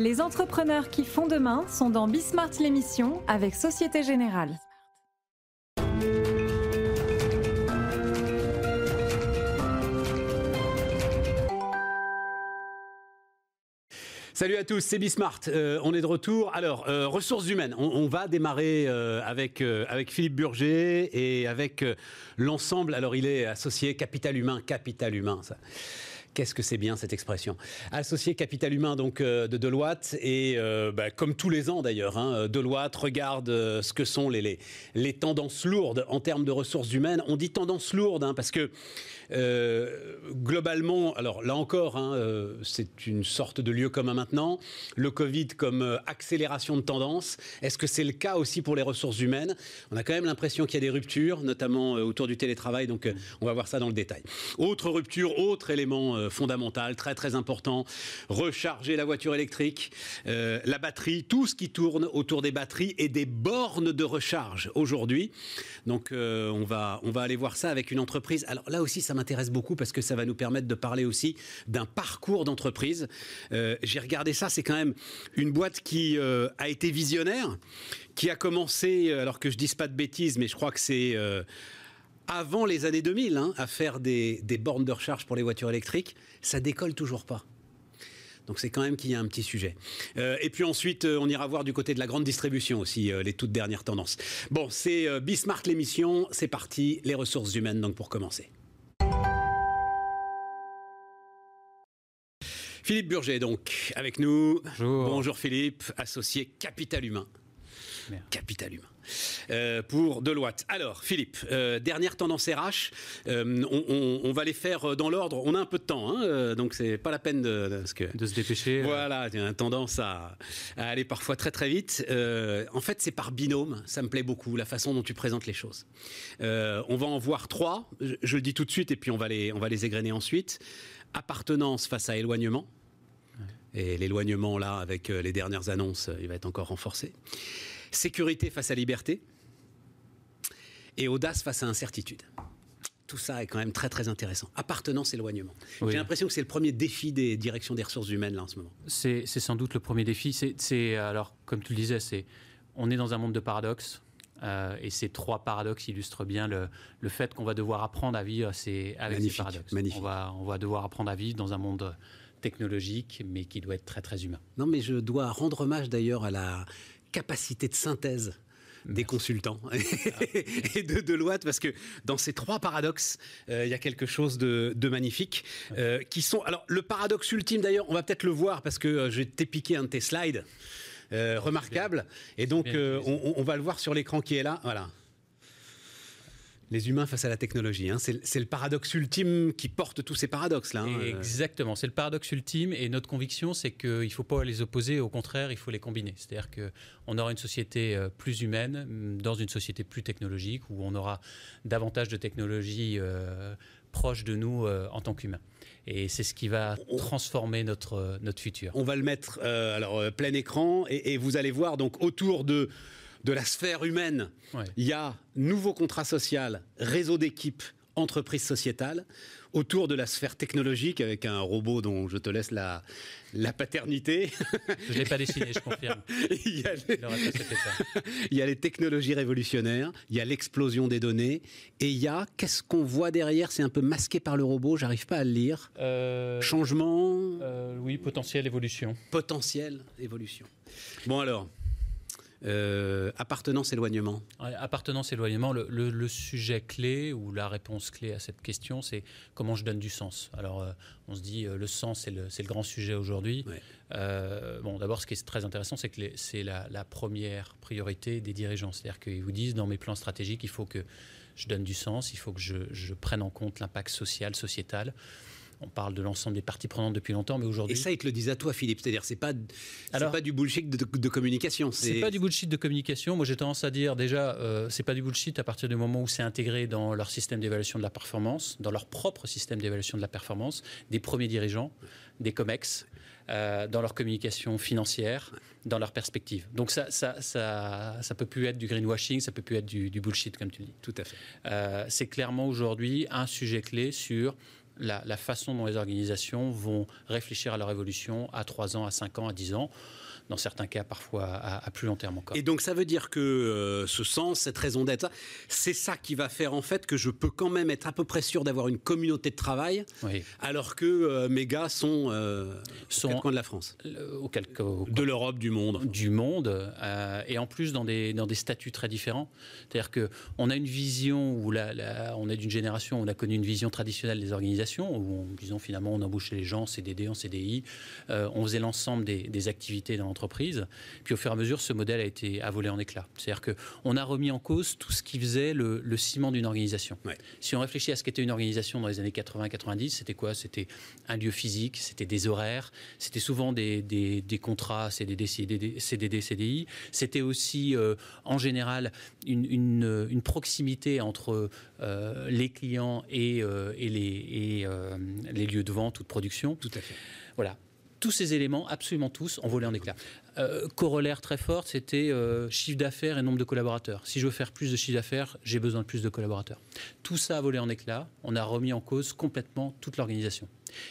Les entrepreneurs qui font demain sont dans Bismart l'émission avec Société Générale. Salut à tous, c'est Bismart. Euh, on est de retour. Alors, euh, ressources humaines. On, va démarrer euh, avec, Philippe Burger et avec l'ensemble. Alors, il est associé capital humain, capital humain. Ça. Qu'est-ce que c'est bien cette expression? Associé capital humain donc de Deloitte et bah, comme tous les ans d'ailleurs, hein, Deloitte regarde ce que sont les, les, tendances lourdes en termes de ressources humaines. On dit tendances lourdes hein, parce que euh, globalement, alors là encore, hein, euh, c'est une sorte de lieu commun maintenant. Le Covid comme euh, accélération de tendance. Est-ce que c'est le cas aussi pour les ressources humaines? On a quand même l'impression qu'il y a des ruptures, notamment autour du télétravail. Donc, on va voir ça dans le détail. Autre rupture, autre élément fondamental, très très important recharger la voiture électrique, la batterie, tout ce qui tourne autour des batteries et des bornes de recharge aujourd'hui. Donc, on va on va aller voir ça avec une entreprise. Alors là aussi, ça m'intéresse beaucoup parce que ça va nous permettre de parler aussi d'un parcours d'entreprise. Euh, j'ai regardé ça, c'est quand même une boîte qui euh, a été visionnaire, qui a commencé, euh, alors que je dise pas de bêtises, mais je crois que c'est avant les années 2000, hein, à faire des, des bornes de recharge pour les voitures électriques. Ça décolle toujours pas. Donc c'est quand même qu'il y a un petit sujet. et puis ensuite, on ira voir du côté de la grande distribution aussi les toutes dernières tendances. Bon, c'est Bismarck l'émission, c'est parti, les ressources humaines donc pour commencer. Philippe Burger, donc, avec nous. Bonjour. Bonjour Philippe, associé Capital Humain. Capital Humain. Euh, pour Deloitte. Alors, Philippe, euh, dernière tendance RH. Euh, on, va les faire dans l'ordre. On a un peu de temps, hein, donc c'est pas la peine de, de, se dépêcher. Voilà, il y a tendance à, aller parfois très très vite. en fait, c'est par binôme. Ça me plaît beaucoup la façon dont tu présentes les choses. on va en voir trois. Je, je, le dis tout de suite et puis on va les on va les égrener ensuite. Appartenance face à éloignement. Et l'éloignement, là, avec les dernières annonces, il va être encore renforcé. Sécurité face à liberté. Et audace face à incertitude. Tout ça est quand même très très intéressant. Appartenance, éloignement. J'ai l'impression que c'est le premier défi des directions des ressources humaines là en ce moment. C'est sans doute le premier défi. C'est alors comme tu le disais, c'est on est dans un monde de paradoxes. Euh, et ces trois paradoxes illustrent bien le, le fait qu'on va devoir apprendre à vivre ces, avec ces paradoxes. On, va, on va devoir apprendre à vivre dans un monde technologique, mais qui doit être très très humain. Non, mais je dois rendre hommage d'ailleurs à la capacité de synthèse des consultants et de Deloitte, parce que dans ces trois paradoxes, euh, il y a quelque chose de, magnifique, euh, qui sont... Alors, le paradoxe ultime, d'ailleurs, on va peut-être le voir, parce que euh, je t'ai piqué un de tes slides, remarquable, et donc on, on, va le voir sur l'écran qui est là, voilà les humains face à la technologie. Hein. C'est le paradoxe ultime qui porte tous ces paradoxes-là. Hein. Exactement, c'est le paradoxe ultime et notre conviction, c'est qu'il ne faut pas les opposer, au contraire, il faut les combiner. C'est-à-dire qu'on aura une société euh, plus humaine mm, dans une société plus technologique où on aura davantage de technologies euh, proches de nous euh, en tant qu'humains. Et c'est ce qui va transformer notre, notre futur. On va le mettre alors plein écran et, et vous allez voir donc autour de de la sphère humaine, il y a nouveau contrat social, réseau d'équipe, entreprise sociétale, autour de la sphère technologique avec un robot dont je te laisse la, la paternité. Je ne l'ai pas dessiné, je confirme. il, y a les... il y a les technologies révolutionnaires, il y a l'explosion des données, et il y a, qu'est-ce qu'on voit derrière C'est un peu masqué par le robot, j'arrive pas à le lire. Euh, Changement? euh, Oui, potentiel évolution. Potentiel évolution. Bon alors, euh, appartenance, éloignement. appartenance, éloignement, le, sujet clé ou la réponse clé à cette question, c'est comment je donne du sens. Alors, euh, on se dit, euh, le sens, c'est le, le, grand sujet aujourd'hui. bon, d'abord, ce qui est très intéressant, c'est que c'est la, la, première priorité des dirigeants. C'est-à-dire qu'ils vous disent, dans mes plans stratégiques, il faut que je donne du sens, il faut que je, je prenne en compte l'impact social, sociétal on parle de l'ensemble des parties prenantes depuis longtemps, mais aujourd'hui. Et ça, ils te le disent à toi, Philippe. C'est-à-dire, c'est pas, c'est pas du bullshit de, de communication. C'est pas du bullshit de communication. Moi, j'ai tendance à dire déjà, euh, c'est pas du bullshit à partir du moment où c'est intégré dans leur système d'évaluation de la performance, dans leur propre système d'évaluation de la performance, des premiers dirigeants, des COMEX, euh, dans leur communication financière, dans leur perspective. Donc ça, ça, ça, ça peut plus être du greenwashing, ça peut plus être du, bullshit, comme tu le dis. Tout à fait. Euh, c'est clairement aujourd'hui un sujet clé sur la, la façon dont les organisations vont réfléchir à leur évolution à 3 ans, à 5 ans, à 10 ans dans certains cas parfois à, plus long terme encore. Et donc ça veut dire que euh, ce sens, cette raison d'être, c'est ça qui va faire en fait que je peux quand même être à peu près sûr d'avoir une communauté de travail, alors que euh, mes gars sont, euh, sont coins de la France, au de l'Europe, du monde, du monde, euh, et en plus dans des dans des statuts très différents. C'est-à-dire que on a une vision où la, on est d'une génération où on a connu une vision traditionnelle des organisations où on, disons finalement on embauchait les gens CDD en CDI, on faisait l'ensemble des, des activités dans puis au fur et à mesure, ce modèle a été à volé en éclats. C'est-à-dire qu'on a remis en cause tout ce qui faisait le, ciment d'une organisation. Si on réfléchit à ce qu'était une organisation dans les années 80-90, c'était quoi? C'était un lieu physique, c'était des horaires, c'était souvent des, des, contrats CDD, CDD, CDI. C'était aussi, euh, en général, une, une, proximité entre euh, les clients et, euh, et, les, et les lieux de vente ou de production. Tout à fait. Voilà tous ces éléments, absolument tous, ont volé en éclats. Euh, corollaire très forte, c'était euh, chiffre d'affaires et nombre de collaborateurs. Si je veux faire plus de chiffre d'affaires, j'ai besoin de plus de collaborateurs. Tout ça a volé en éclats. On a remis en cause complètement toute l'organisation.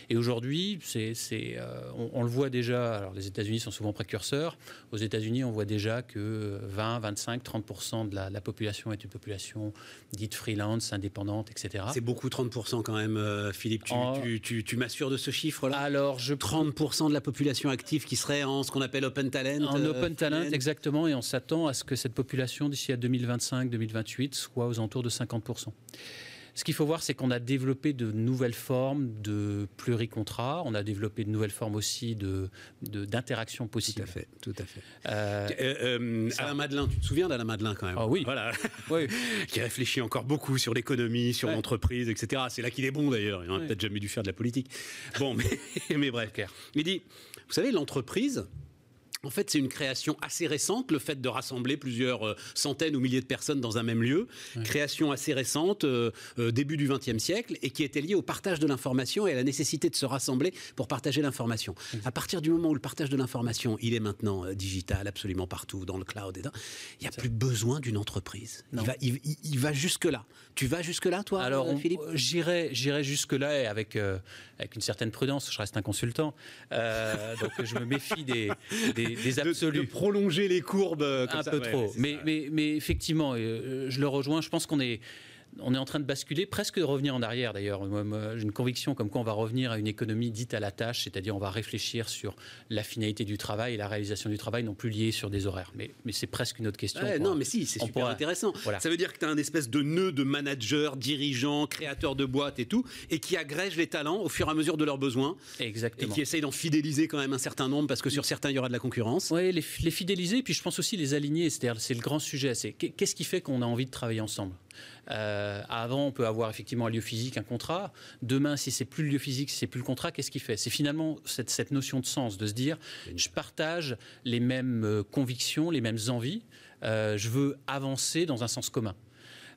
Et aujourd'hui, c'est, euh, on, le voit déjà, alors les États-Unis sont souvent précurseurs. Aux États-Unis, on voit déjà que 20, 25, 30% de la, population est une population dite freelance, indépendante, etc. C'est beaucoup 30% quand même, euh, Philippe. Tu, tu, m'assures de ce chiffre-là? Alors, je... 30% de la population active qui serait en ce qu'on appelle open talent. En euh, open talent, exactement. Et on s'attend à ce que cette population, d'ici à 2025-2028, soit aux alentours de 50%. Ce qu'il faut voir, c'est qu'on a développé de nouvelles formes de pluricontrats, on a développé de nouvelles formes aussi de, d'interaction possible. Tout à fait, tout à fait. Euh, euh, euh, Alain Madelin, tu te souviens d'Alain Madelin quand même Ah oui. Voilà. oui. qui réfléchit encore beaucoup sur l'économie, sur l'entreprise, etc. C'est là qu'il est bon d'ailleurs. Il n'aurait peut-être jamais dû faire de la politique. Bon, mais, mais bref. Il dit, vous savez, l'entreprise, en fait, c'est une création assez récente, le fait de rassembler plusieurs euh, centaines ou milliers de personnes dans un même lieu. Création assez récente, euh, euh, début du XXe siècle, et qui était liée au partage de l'information et à la nécessité de se rassembler pour partager l'information. À partir du moment où le partage de l'information, il est maintenant digital, absolument partout, dans le cloud, et il n'y a plus besoin d'une entreprise. Il va, il, va jusque-là. Tu vas jusque-là, toi, Alors, Philippe J'irai jusque-là, et avec, avec une certaine prudence, je reste un consultant. donc, je me méfie des des, absolus. De, prolonger les courbes euh, un peu trop. mais, mais, mais, effectivement, euh, je le rejoins. Je pense qu'on est on est en train de basculer, presque de revenir en arrière d'ailleurs. J'ai une conviction comme quoi on va revenir à une économie dite à la tâche, c'est-à-dire on va réfléchir sur la finalité du travail et la réalisation du travail, non plus liée sur des horaires. Mais, mais c'est presque une autre question. non, mais si, c'est super intéressant. Ça veut dire que tu as un espèce de nœud de manager, dirigeant, créateur de boîtes et tout, et qui agrège les talents au fur et à mesure de leurs besoins. Exactement. Et qui essaye d'en fidéliser quand même un certain nombre, parce que sur certains, il y aura de la concurrence. Oui, les, les fidéliser, puis je pense aussi les aligner. C'est-à-dire, c'est le grand sujet. C'est qu'est-ce qui fait qu'on a envie de travailler ensemble? Euh, avant, on peut avoir effectivement un lieu physique, un contrat. Demain, si c'est plus le lieu physique, si c'est plus le contrat, qu'est-ce qu'il fait? C'est finalement cette, notion de sens, de se dire, je partage les mêmes euh, convictions, les mêmes envies. Euh, je veux avancer dans un sens commun.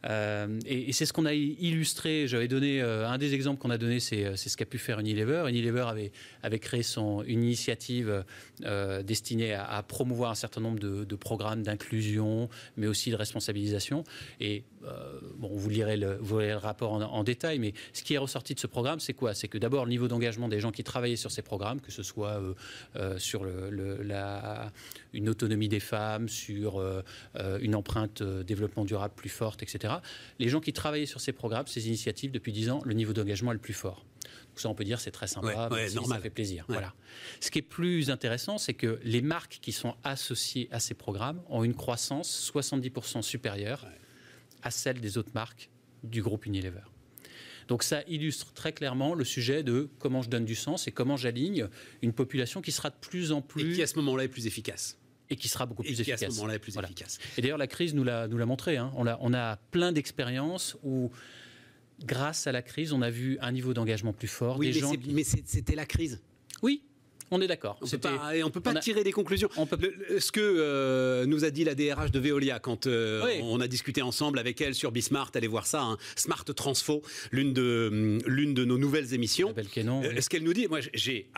Euh, et, c'est ce qu'on a illustré. J'avais donné euh, un des exemples qu'on a donné, c'est ce qu'a pu faire Unilever. Unilever avait, créé son, une initiative euh, destinée à, promouvoir un certain nombre de, programmes d'inclusion, mais aussi de responsabilisation. Et bon, vous lirez le, rapport en, détail, mais ce qui est ressorti de ce programme, c'est quoi? C'est que d'abord le niveau d'engagement des gens qui travaillaient sur ces programmes, que ce soit sur une autonomie des femmes, sur une empreinte développement durable plus forte, etc les gens qui travaillaient sur ces programmes, ces initiatives depuis 10 ans, le niveau d'engagement est le plus fort. Donc ça, on peut dire c'est très sympa, ça fait plaisir. Voilà. Ce qui est plus intéressant, c'est que les marques qui sont associées à ces programmes ont une croissance 70% supérieure à celle des autres marques du groupe Unilever. Donc ça illustre très clairement le sujet de comment je donne du sens et comment j'aligne une population qui sera de plus en plus... Et qui à ce moment-là est plus efficace et qui sera beaucoup plus qui efficace. à ce moment-là est plus efficace. Et d'ailleurs, la crise nous l'a, nous l'a montré. Hein. On, a, on a plein d'expériences où grâce à la crise, on a vu un niveau d'engagement plus fort. Oui, mais, mais c'était la crise. Oui, on est d'accord. On ne peut pas tirer des conclusions. ce que euh, nous a dit la DRH de Veolia quand euh, on a discuté ensemble avec elle sur Bismart, allez voir ça, hein. Smart Transfo, l'une de, l'une de nos nouvelles émissions. Euh, ce qu'elle nous dit, moi j'ai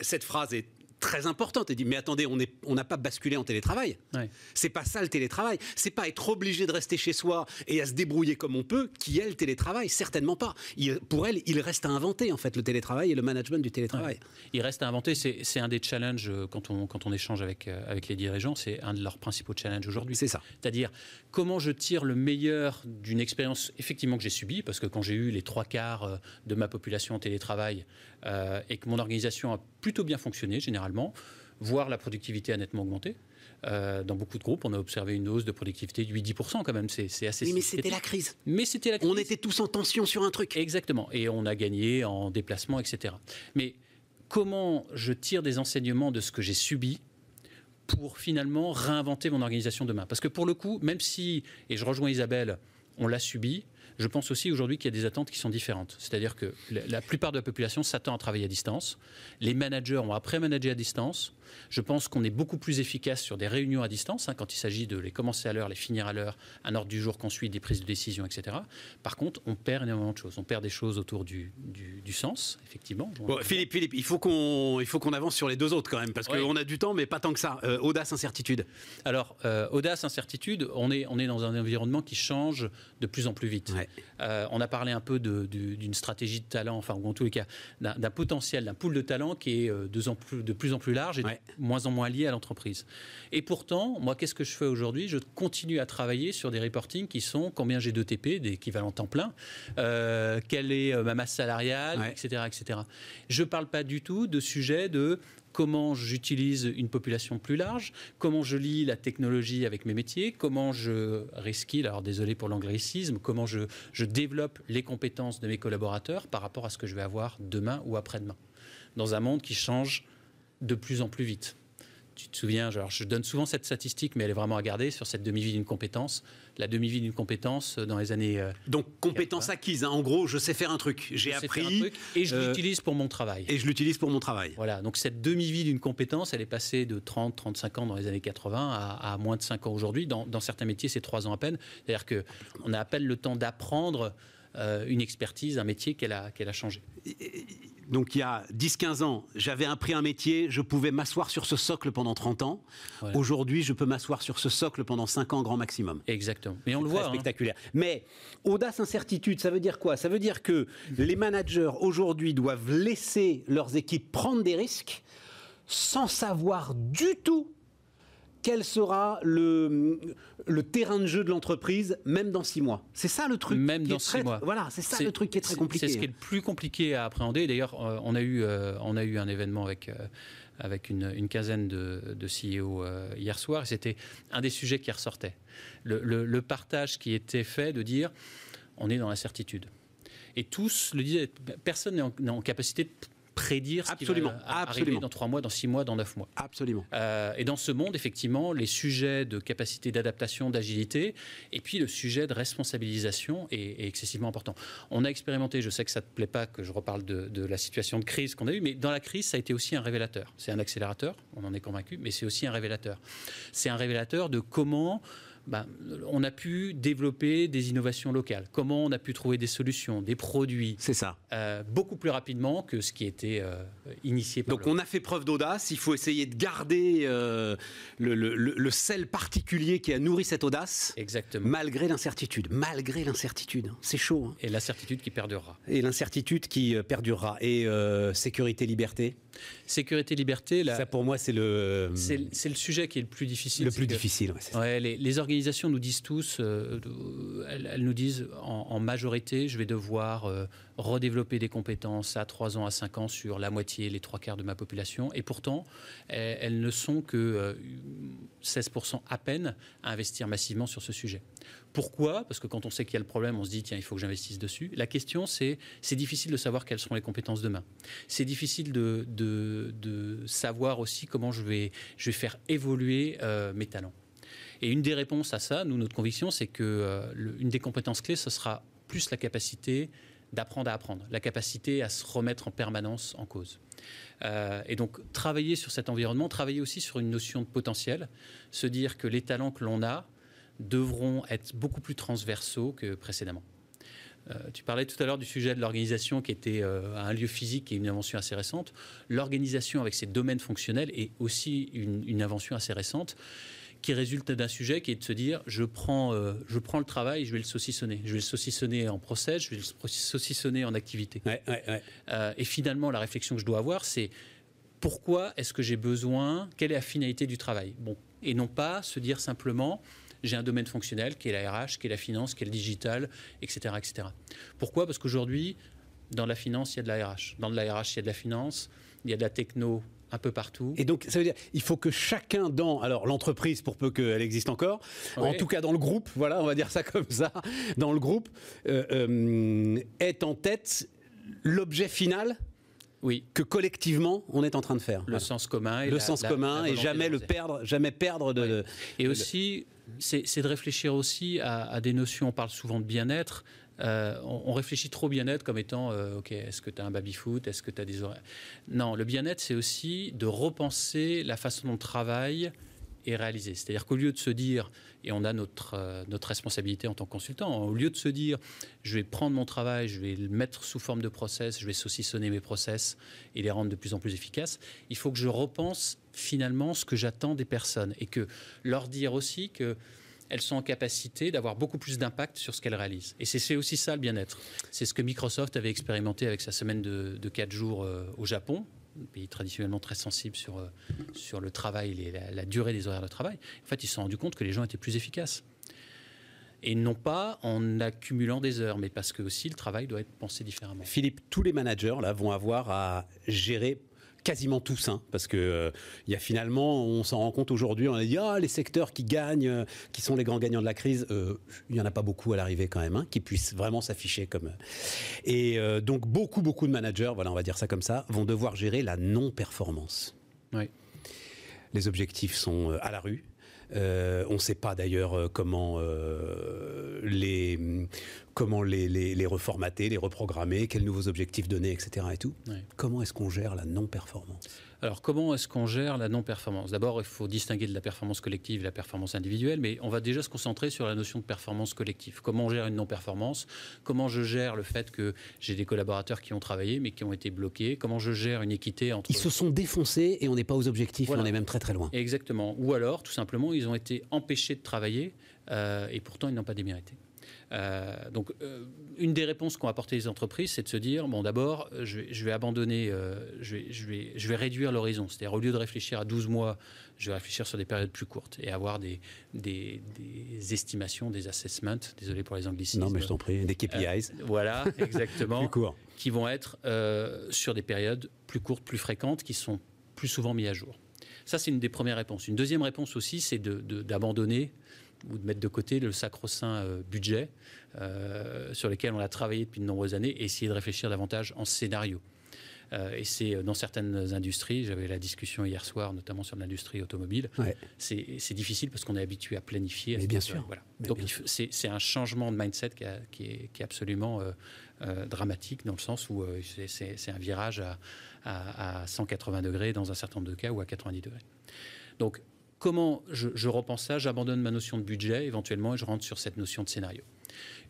cette phrase est très importante. Et dit, mais attendez, on n'a on pas basculé en télétravail. C'est pas ça le télétravail. C'est pas être obligé de rester chez soi et à se débrouiller comme on peut qui est le télétravail. Certainement pas. pour elle, il reste à inventer en fait le télétravail et le management du télétravail. Il reste à inventer. C'est un des challenges euh, quand on, quand on échange avec, euh, avec les dirigeants. C'est un de leurs principaux challenges aujourd'hui. C'est ça. C'est-à-dire comment je tire le meilleur d'une expérience effectivement que j'ai subie, parce que quand j'ai eu les trois quarts euh, de ma population en télétravail et que mon organisation a plutôt bien fonctionné généralement, voire la productivité a nettement augmenté. Euh, dans beaucoup de groupes, on a observé une hausse de productivité de 8-10% quand même. C'est assez Oui, mais c'était la crise. Mais c'était la crise. On était tous en tension sur un truc. Exactement. Et on a gagné en déplacement, etc. Mais comment je tire des enseignements de ce que j'ai subi pour finalement réinventer mon organisation demain. Parce que pour le coup, même si, et je rejoins Isabelle, on l'a subi, je pense aussi aujourd'hui qu'il y a des attentes qui sont différentes. C'est-à-dire que la plupart de la population s'attend à travailler à distance. Les managers ont après managé à distance. Je pense qu'on est beaucoup plus efficace sur des réunions à distance, hein, quand il s'agit de les commencer à l'heure, les finir à l'heure, un ordre du jour qu'on suit, des prises de décision, etc. Par contre, on perd énormément de choses. On perd des choses autour du, du, sens, effectivement. Philippe, Philippe, il faut qu'on qu'on avance sur les deux autres quand même, parce qu'on a du temps, mais pas tant que ça. Euh, audace, incertitude. Alors, euh, audace, incertitude, on est, on est dans un environnement qui change de plus en plus vite. Euh, on a parlé un peu d'une stratégie de talent, enfin, ou en tous les cas, d'un potentiel, d'un pool de talent qui est de, en plus, de plus en plus large et moins en moins lié à l'entreprise. Et pourtant, moi, qu'est-ce que je fais aujourd'hui? Je continue à travailler sur des reportings qui sont combien j'ai de TP, d'équivalent temps plein, euh, quelle est euh, ma masse salariale, etc., etc. Je ne parle pas du tout de sujet de comment j'utilise une population plus large, comment je lis la technologie avec mes métiers, comment je reskill, alors désolé pour l'anglicisme, comment je, développe les compétences de mes collaborateurs par rapport à ce que je vais avoir demain ou après-demain. Dans un monde qui change de plus en plus vite. Tu te souviens, je donne souvent cette statistique, mais elle est vraiment à garder sur cette demi-vie d'une compétence. La demi-vie d'une compétence euh, dans les années. Euh, Donc, compétence acquise. Hein. En gros, je sais faire un truc. J'ai appris. et je euh, l'utilise pour mon travail. Et je l'utilise pour mon travail. Voilà. Donc, cette demi-vie d'une compétence, elle est passée de 30, 35 ans dans les années 80 à, moins de 5 ans aujourd'hui. Dans, certains métiers, c'est 3 ans à peine. C'est-à-dire qu'on a à peine le temps d'apprendre une expertise, un métier qu'elle a, qu'elle a changé donc il y a 10-15 ans, j'avais appris un métier, je pouvais m'asseoir sur ce socle pendant 30 ans. Aujourd'hui, je peux m'asseoir sur ce socle pendant 5 ans grand maximum. Exactement. Mais on le voit. Hein. spectaculaire. Mais audace, incertitude, ça veut dire quoi? Ça veut dire que les managers aujourd'hui doivent laisser leurs équipes prendre des risques sans savoir du tout quel sera le, le terrain de jeu de l'entreprise, même dans six mois? C'est ça le truc. Même dans six mois. Voilà, c'est ça le truc qui est très compliqué. C'est ce qui est le plus compliqué à appréhender. D'ailleurs, euh, on, a eu, euh, on a eu un événement avec, euh, avec une, quinzaine de, de CEO hier soir. C'était un des sujets qui ressortait. Le, le, partage qui était fait de dire on est dans l'incertitude. Et tous le disaient, personne n'est en, en capacité de prédire ce absolument, qui va arriver dans trois mois, dans six mois, dans neuf mois. Absolument. Euh, et dans ce monde, effectivement, les sujets de capacité d'adaptation, d'agilité, et puis le sujet de responsabilisation est, excessivement important. On a expérimenté, je sais que ça ne te plaît pas que je reparle de, de la situation de crise qu'on a eue, mais dans la crise, ça a été aussi un révélateur. C'est un accélérateur, on en est convaincu, mais c'est aussi un révélateur. C'est un révélateur de comment bah, on a pu développer des innovations locales. Comment on a pu trouver des solutions, des produits. C'est ça. Euh, beaucoup plus rapidement que ce qui était euh, initié par Donc on a fait preuve d'audace. Il faut essayer de garder euh, le, sel particulier qui a nourri cette audace. Exactement. Malgré l'incertitude. Malgré l'incertitude. C'est chaud. Hein. Et l'incertitude qui perdurera. Et l'incertitude qui perdurera. Et sécurité, liberté. Sécurité, liberté. Ça, pour moi, c'est le. C'est le sujet qui est le plus difficile. Le plus difficile, ouais, les, les, organisations nous disent tous, euh, elles, nous disent en, majorité, je vais devoir euh, redévelopper des compétences à 3 ans, à 5 ans sur la moitié, les trois quarts de ma population. Et pourtant, elles, ne sont que 16% euh, à peine à investir massivement sur ce sujet. Pourquoi? Parce que quand on sait qu'il y a le problème, on se dit, tiens, il faut que j'investisse dessus. La question, c'est, c'est difficile de savoir quelles seront les compétences demain. C'est difficile de, de, savoir aussi comment je vais, je vais faire évoluer mes talents. Et une des réponses à ça, nous, notre conviction, c'est que euh, une des compétences clés, ce sera plus la capacité d'apprendre à apprendre, la capacité à se remettre en permanence en cause. Euh, et donc, travailler sur cet environnement, travailler aussi sur une notion de potentiel, se dire que les talents que l'on a, devront être beaucoup plus transversaux que précédemment. tu parlais tout à l'heure du sujet de l'organisation qui était un lieu physique et une invention assez récente. L'organisation avec ses domaines fonctionnels est aussi une invention assez récente qui résulte d'un sujet qui est de se dire je prends, euh, je prends le travail, je vais le saucissonner. Je vais le saucissonner en process, je vais le saucissonner en activité. Euh, et finalement, la réflexion que je dois avoir, c'est pourquoi est-ce que j'ai besoin, quelle est la finalité du travail? Bon, Et non pas se dire simplement j'ai un domaine fonctionnel qui est la RH, qui est la finance, qui est le digital, etc. etc. Pourquoi? Parce qu'aujourd'hui, dans la finance, il y a de la RH. Dans de la RH, il y a de la finance, il y a de la techno un peu partout. Et donc, ça veut dire, il faut que chacun dans, alors l'entreprise, pour peu qu'elle existe encore, en tout cas dans le groupe, voilà, on va dire ça comme ça, dans le groupe, euh, euh, ait en tête l'objet final oui. que collectivement on est en train de faire. Le sens commun. Et le sens commun et jamais le perdre, jamais perdre de. Et aussi, c'est de réfléchir aussi à, à, des notions. On parle souvent de bien-être. Euh, on, réfléchit trop bien-être comme étant, euh, ok, est-ce que tu as un baby-foot, est-ce que tu as des horaires? Non, le bien-être, c'est aussi de repenser la façon dont on travaille est réalisé. C'est-à-dire qu'au lieu de se dire, et on a notre, euh, notre responsabilité en tant que consultant, au lieu de se dire, je vais prendre mon travail, je vais le mettre sous forme de process, je vais saucissonner mes process et les rendre de plus en plus efficaces, il faut que je repense finalement ce que j'attends des personnes. Et que leur dire aussi que elles sont en capacité d'avoir beaucoup plus d'impact sur ce qu'elles réalisent. Et c'est aussi ça le bien-être. C'est ce que Microsoft avait expérimenté avec sa semaine de, de 4 jours euh, au Japon, un pays traditionnellement très sensible sur, euh, sur le travail et la, la, durée des horaires de travail. En fait, ils se sont rendus compte que les gens étaient plus efficaces. Et non pas en accumulant des heures, mais parce que aussi le travail doit être pensé différemment. Philippe, tous les managers là vont avoir à gérer quasiment tous, hein, parce que euh, il y a finalement, on s'en rend compte aujourd'hui, on a dit ah les secteurs qui gagnent, euh, qui sont les grands gagnants de la crise, euh, il y en a pas beaucoup à l'arrivée quand même, hein, qui puissent vraiment s'afficher comme. Et donc beaucoup beaucoup de managers, voilà, on va dire ça comme ça, vont devoir gérer la non-performance. Oui. Les objectifs sont à la rue. On ne sait pas d'ailleurs comment les comment les, les, reformater, les reprogrammer, quels nouveaux objectifs donner, etc. Et tout. Comment est-ce qu'on gère la non-performance? Alors, comment est-ce qu'on gère la non-performance? D'abord, il faut distinguer de la performance collective et la performance individuelle, mais on va déjà se concentrer sur la notion de performance collective. Comment on gère une non-performance? Comment je gère le fait que j'ai des collaborateurs qui ont travaillé mais qui ont été bloqués? Comment je gère une équité entre... Ils se sont défoncés et on n'est pas aux objectifs, on est même très très loin. Exactement. Ou alors, tout simplement, ils ont été empêchés de travailler euh, et pourtant ils n'ont pas démérité. Euh, donc, euh, une des réponses qu'ont apporté les entreprises, c'est de se dire bon, d'abord, je, vais, abandonner, euh, je, vais, je, vais, je vais réduire l'horizon. C'est-à-dire, au lieu de réfléchir à 12 mois, je vais réfléchir sur des périodes plus courtes et avoir des, des, estimations, des assessments, désolé pour les anglicismes. Non, mais je t'en prie, des KPIs. voilà, exactement. plus court. Qui vont être sur des périodes plus courtes, plus fréquentes, qui sont plus souvent mis à jour. Ça, c'est une des premières réponses. Une deuxième réponse aussi, c'est d'abandonner ou de mettre de côté le sacro-saint euh, budget euh, sur lequel on a travaillé depuis de nombreuses années et essayer de réfléchir davantage en scénario. Euh, et c'est dans certaines industries, j'avais la discussion hier soir, notamment sur l'industrie automobile, c'est difficile parce qu'on est habitué à planifier. Mais bien sûr. Voilà. Donc c'est un changement de mindset qui, est, absolument dramatique dans le sens où c'est un virage à, à, à, 180 degrés dans un certain nombre de cas ou à 90 degrés. Donc comment je, repense ça, j'abandonne ma notion de budget éventuellement et je rentre sur cette notion de scénario.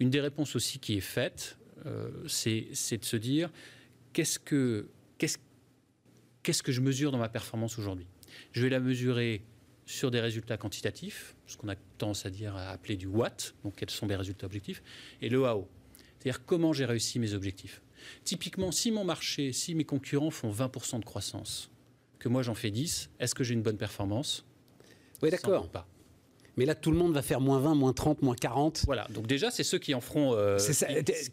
Une des réponses aussi qui est faite, euh, c'est de se dire qu'est-ce que, je mesure dans ma performance aujourd'hui? Je vais la mesurer sur des résultats quantitatifs, ce qu'on a tendance à dire à appeler du what, donc quels sont mes résultats objectifs, et le AO, c'est-à-dire comment j'ai réussi mes objectifs. Typiquement, si mon marché, si mes concurrents font 20% de croissance, que moi j'en fais 10, est-ce que j'ai une bonne performance? Oui, d'accord. Mais là, tout le monde va faire moins 20, moins 30, moins 40. Voilà, donc déjà, c'est ceux qui en feront, euh,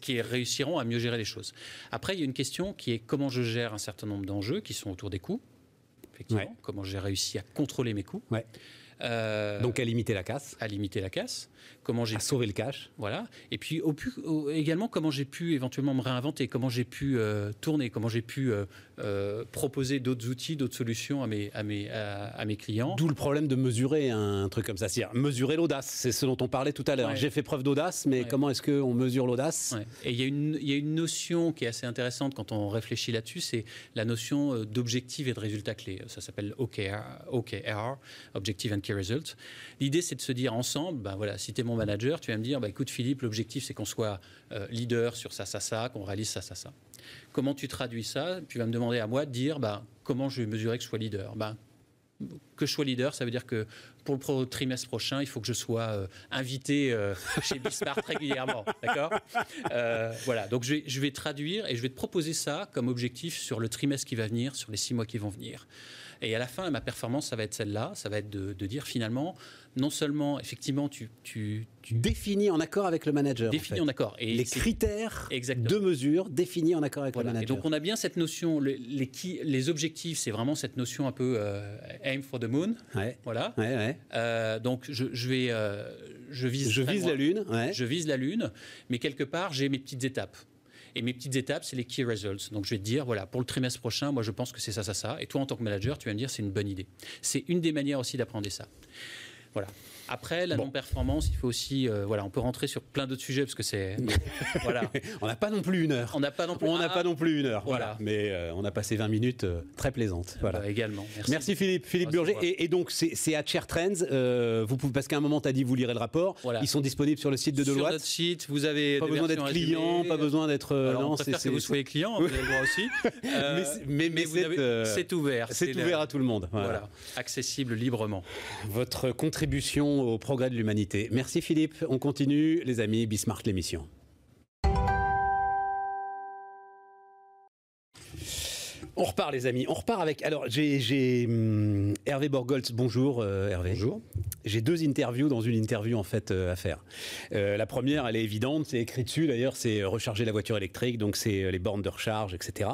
qui, réussiront à mieux gérer les choses. Après, il y a une question qui est comment je gère un certain nombre d'enjeux qui sont autour des coûts. Effectivement, comment j'ai réussi à contrôler mes coûts. Ouais. Euh, donc à limiter la casse. À limiter la casse comment j'ai sauvé le cash. Voilà. Et puis également comment j'ai pu éventuellement me réinventer, comment j'ai pu euh, tourner, comment j'ai pu euh, euh, proposer d'autres outils, d'autres solutions à mes, à mes, à, mes clients. D'où le problème de mesurer un truc comme ça. C'est-à-dire mesurer l'audace. C'est ce dont on parlait tout à l'heure. J'ai fait preuve d'audace, mais comment est-ce qu'on mesure l'audace? Et il y, a une, y a une notion qui est assez intéressante quand on réfléchit là-dessus, c'est la notion d'objectif et de résultat clé. Ça s'appelle OKR, OKR, Objective and Key results. L'idée, c'est de se dire ensemble, ben voilà, si tu es mon manager, tu vas me dire, bah, écoute Philippe, l'objectif, c'est qu'on soit euh, leader sur ça, ça, ça, qu'on réalise ça, ça, ça. Comment tu traduis ça? Tu vas me demander à moi de dire, bah, comment je vais mesurer que je sois leader ben, que je sois leader, ça veut dire que pour le trimestre prochain, il faut que je sois euh, invité euh, chez Bismarck régulièrement. D'accord? Voilà, donc je vais traduire et je vais te proposer ça comme objectif sur le trimestre qui va venir, sur les six mois qui vont venir. Et à la fin, ma performance, ça va être celle-là. Ça va être de, dire finalement, non seulement, effectivement, tu, tu, définis en accord avec le manager. Définis en, accord. Et les critères de mesure définis en accord avec le manager. Et donc on a bien cette notion, les, les, objectifs, c'est vraiment cette notion un peu euh, aim for the moon. Ouais. Voilà. Ouais, euh, donc je, je vais, euh, je vise, je vise la lune. Je vise la lune, mais quelque part j'ai mes petites étapes. Et mes petites étapes, c'est les key results. Donc je vais te dire, voilà, pour le trimestre prochain, moi je pense que c'est ça, ça, ça. Et toi, en tant que manager, tu vas me dire, c'est une bonne idée. C'est une des manières aussi d'apprendre ça. Voilà. Après, la non-performance, il faut aussi, euh, voilà, on peut rentrer sur plein d'autres sujets parce que c'est, voilà. on n'a pas non plus une heure. On n'a pas non plus. On n'a pas non plus une heure. Voilà. Mais euh, on a passé 20 minutes euh, très plaisantes. Voilà. Bah, également. Merci. Philippe, Philippe Burger. Et, donc c'est à Chair Trends. vous pouvez, parce qu'à un moment tu as dit vous lirez le rapport. Ils sont disponibles sur le site de Deloitte. Sur notre site, vous avez pas besoin d'être client, pas besoin d'être. non, on préfère que vous soyez client. Vous avez le droit aussi. mais, mais, c'est ouvert. C'est ouvert à tout le monde. Voilà. Accessible librement. Votre contribution au progrès de l'humanité Merci Philippe. On continue, les amis. Bismarck l'émission. On repart, les amis. On repart avec. Alors, j'ai hum, Hervé Borgoltz. Bonjour, euh, Hervé. Bonjour. J'ai deux interviews dans une interview en fait euh, à faire. Euh, la première, elle est évidente, c'est écrit dessus d'ailleurs, c'est recharger la voiture électrique, donc c'est les bornes de recharge, etc.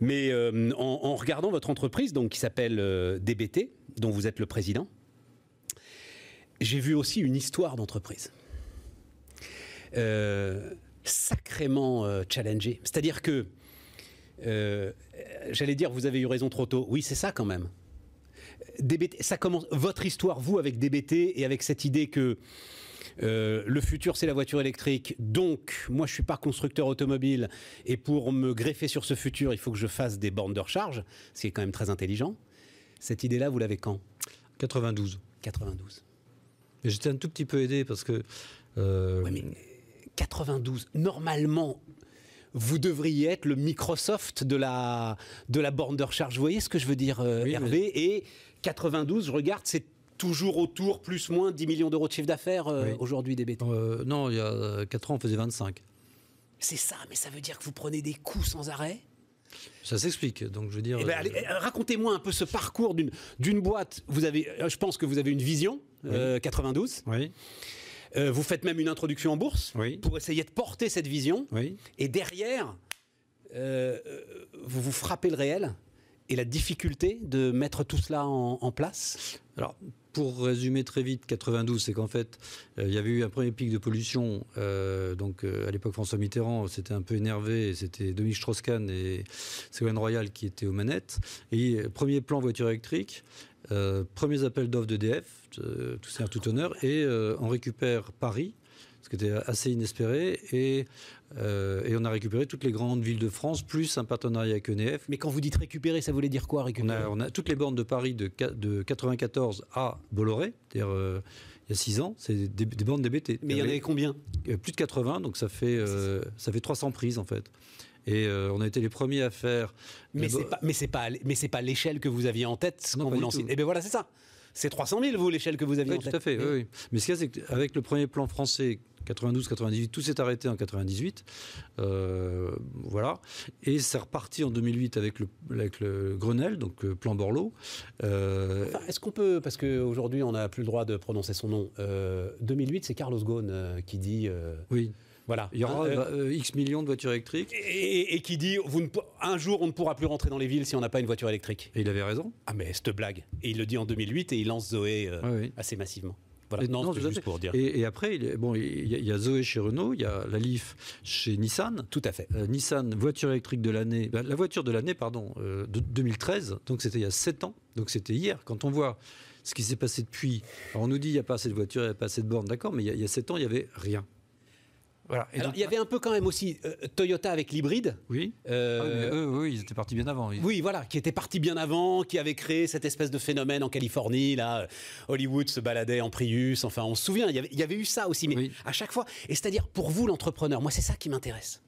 Mais en, en, regardant votre entreprise, donc qui s'appelle DBT, dont vous êtes le président, j'ai vu aussi une histoire d'entreprise. Euh, sacrément euh, challengée. C'est-à-dire que, euh, j'allais dire, vous avez eu raison trop tôt. Oui, c'est ça quand même. DBT, ça commence votre histoire, vous, avec DBT et avec cette idée que le futur, c'est la voiture électrique. Donc, moi, je suis pas constructeur automobile. Et pour me greffer sur ce futur, il faut que je fasse des bornes de recharge, ce qui est quand même très intelligent. Cette idée-là, vous l'avez quand? 92. 92. J'étais un tout petit peu aidé parce que. Euh... mais 92, normalement, vous devriez être le Microsoft de la, de la borne de recharge. Vous voyez ce que je veux dire, euh, Hervé Et 92, je regarde, c'est toujours autour, plus moins 10 millions d'euros de chiffre d'affaires euh, aujourd'hui des bétons. Euh, non, il y a 4 ans, on faisait 25. C'est ça, mais ça veut dire que vous prenez des coups sans arrêt? Ça s'explique. Donc, je veux dire. Eh ben, racontez-moi un peu ce parcours d'une d'une boîte. Vous avez, je pense que vous avez une vision. 92. Euh, oui. Euh, vous faites même une introduction en bourse pour essayer de porter cette vision. Oui. Et derrière, euh, vous vous frappez le réel et la difficulté de mettre tout cela en, place Alors, pour résumer très vite, 92, c'est qu'en fait, il y avait eu un premier pic de pollution. donc, à l'époque, François Mitterrand s'était un peu énervé. C'était Dominique Strauss-Kahn et Ségolène Royal qui étaient aux manettes. Et premier plan voiture électrique. Euh, premiers appels d'offres d'EDF, euh, tout ça tout honneur, et euh, on récupère Paris, ce qui était assez inespéré, et, et, on a récupéré toutes les grandes villes de France, plus un partenariat avec EDF. Mais quand vous dites récupérer, ça voulait dire quoi récupérer? On a, toutes les bornes de Paris de, de 94 à Bolloré, c'est-à-dire il y a 6 ans, c'est des, des, bornes DBT. Mais il y en avait combien? Plus de 80, donc ça fait, ça fait 300 prises en fait. Et euh, on a été les premiers à faire. Mais c'est pas, mais c'est pas, mais c'est pas l'échelle que vous aviez en tête quand vous lancez. Et eh bien voilà, c'est ça. C'est 300 000, vous, l'échelle que vous aviez en tête. Tout à fait. Oui, Mais ce qu'il y a, c'est qu'avec le premier plan français 92-98, tout s'est arrêté en 98. Euh, voilà. Et c'est reparti en 2008 avec le, avec le Grenelle, donc euh, plan Borloo. Est-ce qu'on peut, parce qu'aujourd'hui on n'a plus le droit de prononcer son nom, 2008 c'est Carlos Ghosn qui dit. oui. Voilà. Il y aura euh, euh, X millions de voitures électriques. Et, qui dit vous ne, un jour on ne pourra plus rentrer dans les villes si on n'a pas une voiture électrique. Et il avait raison. Ah mais cette blague. Et il le dit en 2008 et il lance Zoé euh, assez massivement. Voilà. non, juste pour dire. Et, après, il, bon, il y, a Zoé chez Renault, il y a la Leaf chez Nissan. Tout à fait. Nissan, voiture électrique de l'année, ben, la voiture de l'année, pardon, de 2013. Donc c'était il y a 7 ans. Donc c'était hier. Quand on voit ce qui s'est passé depuis, on nous dit il n'y a pas assez de voitures, il n'y a pas assez de bornes, d'accord, mais il y, a, il y a 7 ans, il n'y avait rien. Voilà. Alors, il y avait un peu quand même aussi euh, Toyota avec l'hybride. Oui. Euh, ah eux, ils étaient partis bien avant. Oui. voilà, qui étaient partis bien avant, qui avaient créé cette espèce de phénomène en Californie. Là, Hollywood se baladait en Prius. Enfin, on se souvient, il y avait, eu ça aussi. Mais à chaque fois, et c'est-à-dire pour vous, l'entrepreneur, moi, c'est ça qui m'intéresse.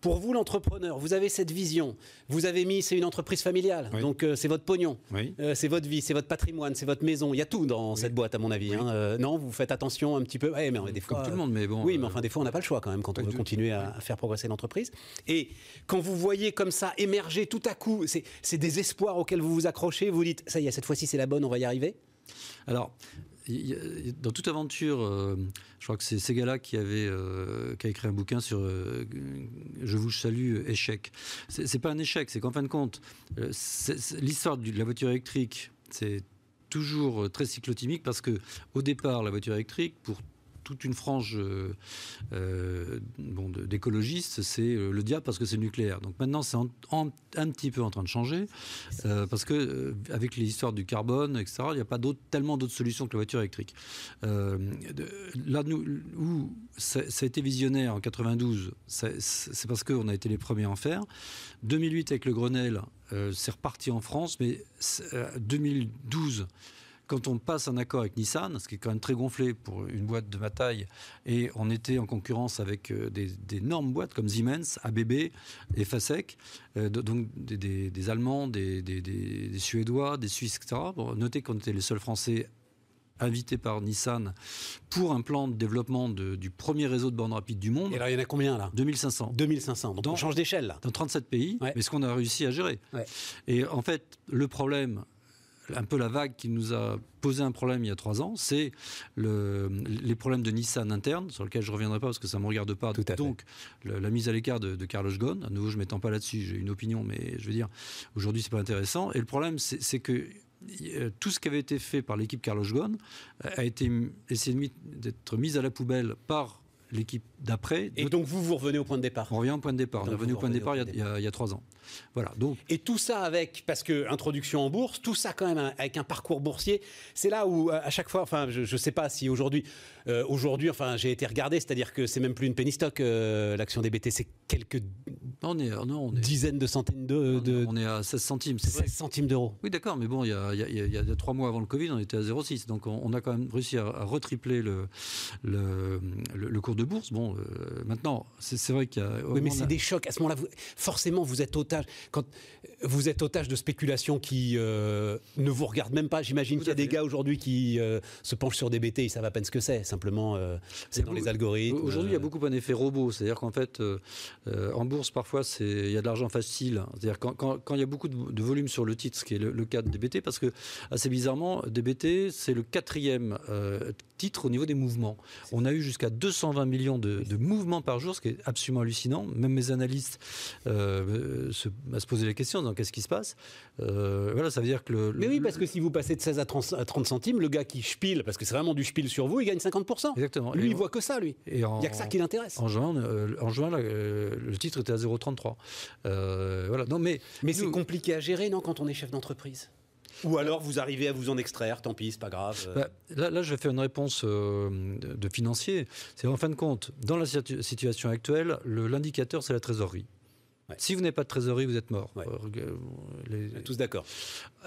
Pour vous, l'entrepreneur, vous avez cette vision. Vous avez mis, c'est une entreprise familiale, donc euh, c'est votre pognon, euh, c'est votre vie, c'est votre patrimoine, c'est votre maison. Il y a tout dans cette boîte, à mon avis. Hein. Euh, non, vous faites attention un petit peu. mais des fois, Comme tout le monde, mais bon. Oui, mais enfin, des fois, on n'a pas le choix quand même quand on veut continuer à, faire progresser l'entreprise. Et quand vous voyez comme ça émerger tout à coup, c'est des espoirs auxquels vous vous accrochez. Vous dites, ça y est, cette fois-ci, c'est la bonne, on va y arriver? Alors, dans toute aventure, euh, je crois que c'est Segala qui avait euh, qui a écrit un bouquin sur euh, Je vous salue échec. C'est pas un échec, c'est qu'en fin de compte, l'histoire de la voiture électrique, c'est toujours très cyclotimique parce que au départ, la voiture électrique, pour toute une frange euh, euh, bon, d'écologistes, c'est euh, le diable parce que c'est nucléaire. Donc maintenant, c'est un petit peu en train de changer parce que avec les histoires du carbone, etc., il n'y a pas tellement d'autres solutions que la voiture électrique. là où ça, a été visionnaire en 92, c'est parce qu'on a été les premiers à en faire. 2008 avec le Grenelle, c'est reparti en France, mais 2012 quand on passe un accord avec Nissan, ce qui est quand même très gonflé pour une boîte de ma taille, et on était en concurrence avec euh, des, énormes boîtes comme Siemens, ABB et Fasek, euh, donc des, Allemands, des, Suédois, des Suisses, etc. notez qu'on était les seuls Français invités par Nissan pour un plan de développement du premier réseau de bornes rapides du monde. Et là, il y en a combien là? 2500. 2500. Donc on change d'échelle là. Dans 37 pays, mais ce qu'on a réussi à gérer. Et en fait, le problème, un peu la vague qui nous a posé un problème il y a trois ans, c'est le, les problèmes de Nissan interne, sur lesquels je ne reviendrai pas parce que ça ne me regarde pas. Donc, la mise à l'écart de, Carlos Ghosn, à nouveau, je ne m'étends pas là-dessus, j'ai une opinion, mais je veux dire, aujourd'hui, c'est pas intéressant. Et le problème, c'est que tout ce qui avait été fait par l'équipe Carlos Ghosn a été essayé d'être mis à la poubelle par l'équipe d'après. Et donc vous, vous revenez au point de départ On revient au point de départ. on est revenu au point de départ, il, y a, il y a trois ans. Voilà. Donc. Et tout ça avec, parce que introduction en bourse, tout ça quand même avec un parcours boursier, c'est là où à chaque fois, enfin, je ne sais pas si aujourd'hui, euh, aujourd'hui, enfin, j'ai été regardé, c'est-à-dire que c'est même plus une penny stock euh, l'action des BT, c'est quelques on est, non, on est, dizaines de centaines de, de, On est à 16 centimes, c'est 16 centimes d'euros. Oui, d'accord, mais bon, il y, a, il, y a, il y, a, trois mois avant le Covid, on était à 0,6, donc on, a quand même réussi à, retripler le, le, le, cours de bourse. Bon, euh, maintenant, c'est vrai qu'il y a. Oui, mais c'est des chocs. À ce moment-là, forcément, vous êtes otage. Quand vous êtes otage de spéculations qui euh, ne vous regardent même pas. J'imagine qu'il y a des gars aujourd'hui qui euh, se penchent sur des BT, ils savent à peine ce que c'est. Simplement, c'est dans les algorithmes. Aujourd'hui, il y a beaucoup un effet robot. C'est-à-dire qu'en fait, en bourse, parfois, il y a de l'argent facile. C'est-à-dire quand, il y a beaucoup de, volume sur le titre, ce qui est le, cas de DBT, parce que assez bizarrement, DBT, c'est le quatrième titre au niveau des mouvements. On a eu jusqu'à 220 millions de, mouvements par jour, ce qui est absolument hallucinant. Même mes analystes se, se poser la question qu'est-ce qui se passe? Euh, Voilà, ça veut dire que le. Mais oui, parce que si vous passez de 16 à 30, centimes, le gars qui spile, parce que c'est vraiment du spile sur vous, il gagne 50%. Exactement. Lui, il voit que ça, lui. il n'y a que ça qui l'intéresse. En juin, euh, en juin euh, le titre était à 0,33. voilà. Non, mais mais c'est compliqué à gérer, non, quand on est chef d'entreprise? Ou alors vous arrivez à vous en extraire, tant pis, c'est pas grave. Bah, là, là, je vais faire une réponse de financier. C'est en fin de compte, dans la situation actuelle, l'indicateur, c'est la trésorerie. Si vous n'avez pas de trésorerie, vous êtes mort. Euh, tous d'accord.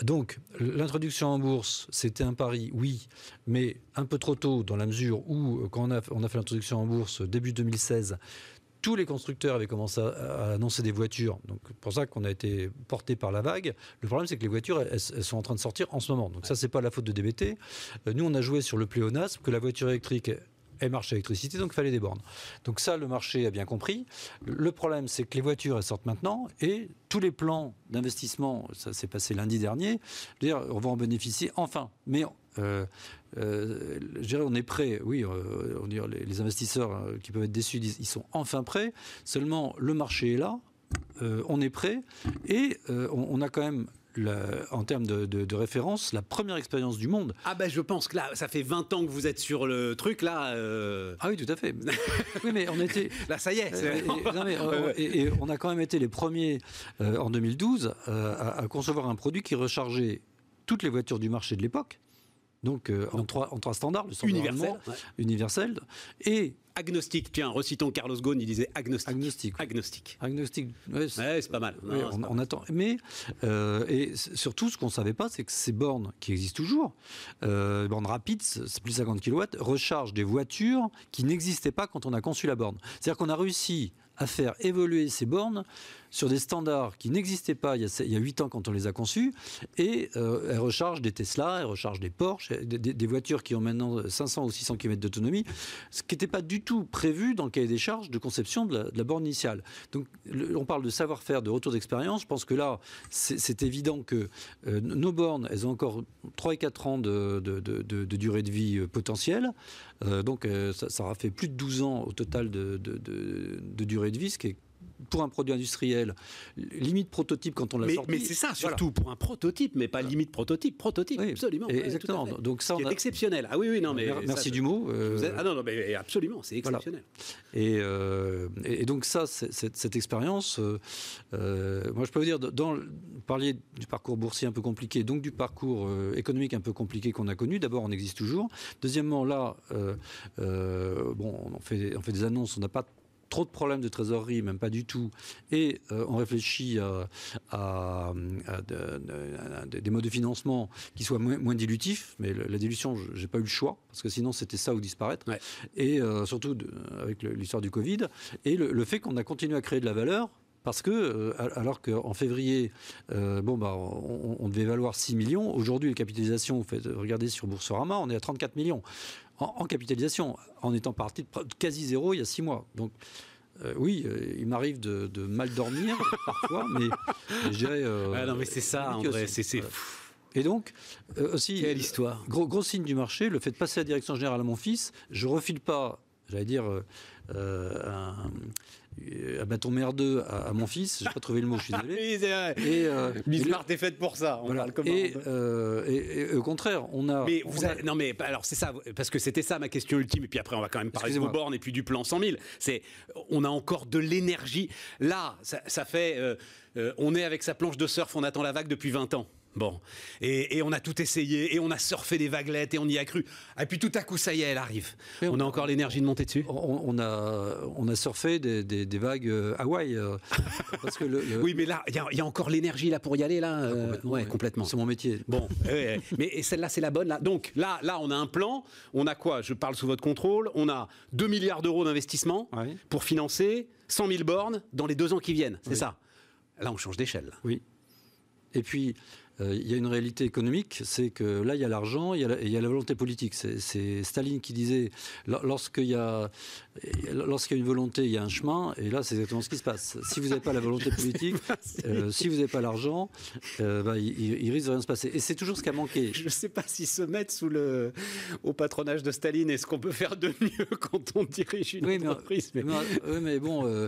Donc, l'introduction en bourse, c'était un pari, oui, mais un peu trop tôt dans la mesure où, euh, quand on a, on a fait l'introduction en bourse début 2016, tous les constructeurs avaient commencé à, annoncer des voitures. Donc, pour ça qu'on a été porté par la vague. Le problème, c'est que les voitures, elles, sont en train de sortir en ce moment. Donc, ça, c'est pas la faute de DBT. Euh, nous, on a joué sur le pléonasme que la voiture électrique elle marche à l'électricité, donc il fallait des bornes. Donc ça, le marché a bien compris. Le problème, c'est que les voitures, sortent maintenant, et tous les plans d'investissement, ça s'est passé lundi dernier, on va en bénéficier enfin. Mais euh, euh, je dirais, on est prêt, oui, euh, on dire, les, investisseurs qui peuvent être déçus disent ils sont enfin prêts, seulement le marché est là, on est prêt, et on, a quand même en termes de, référence, la première expérience du monde. Ah ben je pense que là, ça fait 20 ans que vous êtes sur le truc là. Euh. Ah oui, tout à fait. oui, mais on était. Là, ça y est. Euh, euh, et, on a quand même été les premiers en 2012 à, concevoir un produit qui rechargeait toutes les voitures du marché de l'époque donc, en, trois, en trois standards, le standard universel, universel, et agnostique. Tiens, recitons Carlos Ghosn, il disait agnostique. Agnostique. Agnostique. Agnostique. Ouais, c'est pas mal. on, attend. Mais euh, et surtout, ce qu'on ne savait pas, c'est que ces bornes qui existent toujours, euh, bornes rapides, c'est plus de 50 kW, rechargent des voitures qui n'existaient pas quand on a conçu la borne. C'est-à-dire qu'on a réussi à faire évoluer ces bornes sur des standards qui n'existaient pas il y, a, 8 ans quand on les a conçus, et euh, elles rechargent des Tesla, elles rechargent des Porsche, des, voitures qui ont maintenant 500 ou 600 km d'autonomie, ce qui n'était pas du tout prévu dans le cahier des charges de conception de la, borne initiale. Donc on parle de savoir-faire, de retour d'expérience, je pense que là, c'est évident que euh, nos bornes, elles ont encore 3 et 4 ans de, de durée de vie euh, potentielle, donc ça, aura fait plus de 12 ans au total de, durée de vie, ce qui est pour un produit industriel, limite prototype quand on l'a sorti. Mais c'est ça, surtout pour un prototype, mais pas limite prototype, prototype, absolument. exactement. Donc ça, on exceptionnel. Ah oui, oui, non, mais merci du mot. Euh, ah non, non, mais absolument, c'est exceptionnel. Euh, et, donc ça, cette, expérience, euh, moi je peux vous dire, dans parliez du parcours boursier un peu compliqué, donc du parcours économique un peu compliqué qu'on a connu. D'abord, on existe toujours. Deuxièmement, là, bon, on fait, on fait des annonces, on n'a pas trop de problèmes de trésorerie, même pas du tout, et euh, on réfléchit à, des modes de financement qui soient moins, dilutifs, mais la dilution, j'ai pas eu le choix, parce que sinon c'était ça ou disparaître, et euh, surtout avec l'histoire du Covid, et le, fait qu'on a continué à créer de la valeur, parce que, euh, alors qu'en février, bon, bah, on, devait valoir 6 millions, aujourd'hui, la capitalisation, vous faites, regardez sur Boursorama, on est à 34 millions en, capitalisation, en étant parti de quasi zéro il y a six mois. Donc, euh, oui, euh, il m'arrive de, mal dormir parfois, mais, je dirais. Euh, non, mais c'est ça, en vrai, c'est. Et donc, aussi, Quelle histoire. Gros, gros signe du marché, le fait de passer la direction générale à mon fils, je refile pas, j'allais dire, un, un bâton merdeux à, à mon fils. J'ai pas trouvé le mot, je suis désolé. oui, et, euh, Bismarck est faite pour ça. On parle et, euh, et, au contraire, on a. Mais vous non, mais alors c'est ça, parce que c'était ça ma question ultime. Et puis après, on va quand même parler de vos bornes et puis du plan 100 000. C'est, on a encore de l'énergie. Là, ça, ça fait, euh, on est avec sa planche de surf, on attend la vague depuis 20 ans. Bon, et, on a tout essayé, et on a surfé des vaguelettes, et on y a cru. Et puis tout à coup, ça y est, elle arrive. On, a encore l'énergie de monter dessus on, a, on a surfé des, vagues euh, Hawaï. Euh, parce que Oui, mais là, il y, a encore l'énergie là pour y aller, là. Ah, euh, ouais, complètement. C'est mon métier. Bon, mais celle-là, c'est la bonne, là. Donc là, là, on a un plan. On a quoi? Je parle sous votre contrôle. On a 2 milliards d'euros d'investissement pour financer 100 000 bornes dans les deux ans qui viennent. C'est ça. Là, on change d'échelle. Oui. Et puis, euh, il y a une réalité économique, c'est que là, il y a l'argent, il, il, y a la volonté politique. C'est Staline qui disait, lorsqu'il y, a, lorsqu'il y a une volonté, il y a un chemin, et là, c'est exactement ce qui se passe. Si vous n'avez pas la volonté politique, euh, si vous n'avez pas l'argent, euh, bah, il, risque de rien se passer. Et c'est toujours ce qui a manqué. Je ne sais pas s'ils se mettent sous le, au patronage de Staline et ce qu'on peut faire de mieux quand on dirige une entreprise. Mais, oui, mais bon,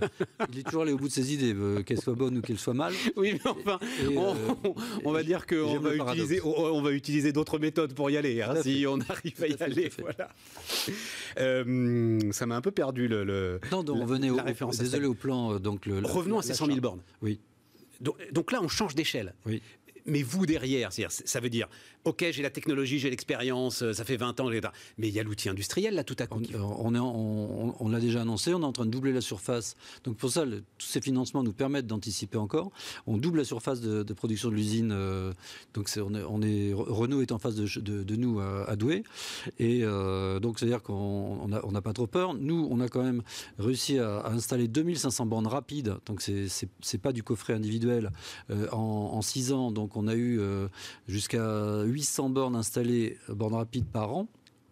il est toujours allé au bout de ses idées, qu'elles soient bonnes ou qu'elles soient mal. Oui, mais enfin, on, va dire qu'on va utiliser, on va utiliser d'autres méthodes pour y aller, hein, si on arrive à y aller. Voilà. Euh, ça m'a un peu perdu le. non, donc on venait au, référence. Désolé au plan. Euh, donc le, Revenons à ces 100 000 bornes. Oui. Donc, donc, là, on change d'échelle. Oui. Mais vous derrière, ça veut dire ok, j'ai la technologie, j'ai l'expérience, euh, ça fait 20 ans, etc. Mais il y a l'outil industriel là tout à coup. On, on, on, l'a déjà annoncé, on est en train de doubler la surface. Donc pour ça, tous ces financements nous permettent d'anticiper encore. On double la surface de, production de l'usine. Euh, donc on est, Renault est en face de, de, nous à, Douai. Et euh, donc c'est-à-dire qu'on n'a pas trop peur. Nous, on a quand même réussi à, installer 2500 bornes rapides. Donc c'est pas du coffret individuel en, 6 ans. Donc on a eu jusqu'à 800 bornes installées, euh, bornes rapides par an.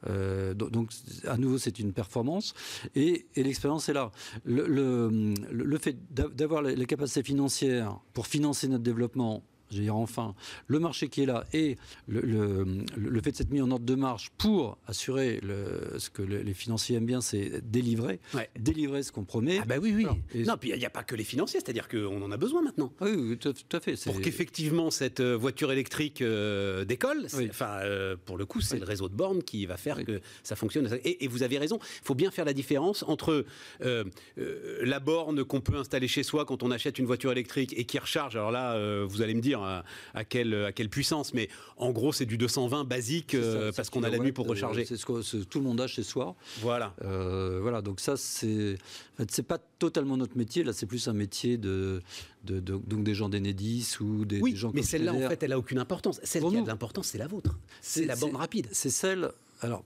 Euh, donc, à nouveau, c'est une performance et, l'expérience est là. Le, fait d'avoir les capacités financières pour financer notre développement je dire enfin, le marché qui est là et le, le, fait de s'être mis en ordre de marche pour assurer le, ce que les financiers aiment bien, c'est délivrer, délivrer ce qu'on promet. Ah bah oui, oui. non, puis il n'y a, pas que les financiers, c'est-à-dire qu'on en a besoin maintenant. Ah oui, tout, à fait. Pour qu'effectivement cette euh, voiture électrique euh, décolle, enfin, euh, pour le coup, c'est le réseau de bornes qui va faire que ça fonctionne. Et, et vous avez raison, il faut bien faire la différence entre la borne qu'on peut installer chez soi quand on achète une voiture électrique et qui recharge. Alors là, vous allez me dire, dire à quelle, à quelle puissance. Mais en gros, c'est du 220 basique parce qu'on a la nuit pour recharger. C'est ce que tout le monde a chez soi. Voilà. voilà. Donc ça, c'est en fait, c'est pas totalement notre métier. Là, c'est plus un métier de, de, donc des gens d'Enedis ou des, oui, des gens. Mais celle-là, en fait, elle a aucune importance. Celle qui a de l'importance, c'est la vôtre. C'est la bande rapide. C'est celle. Alors,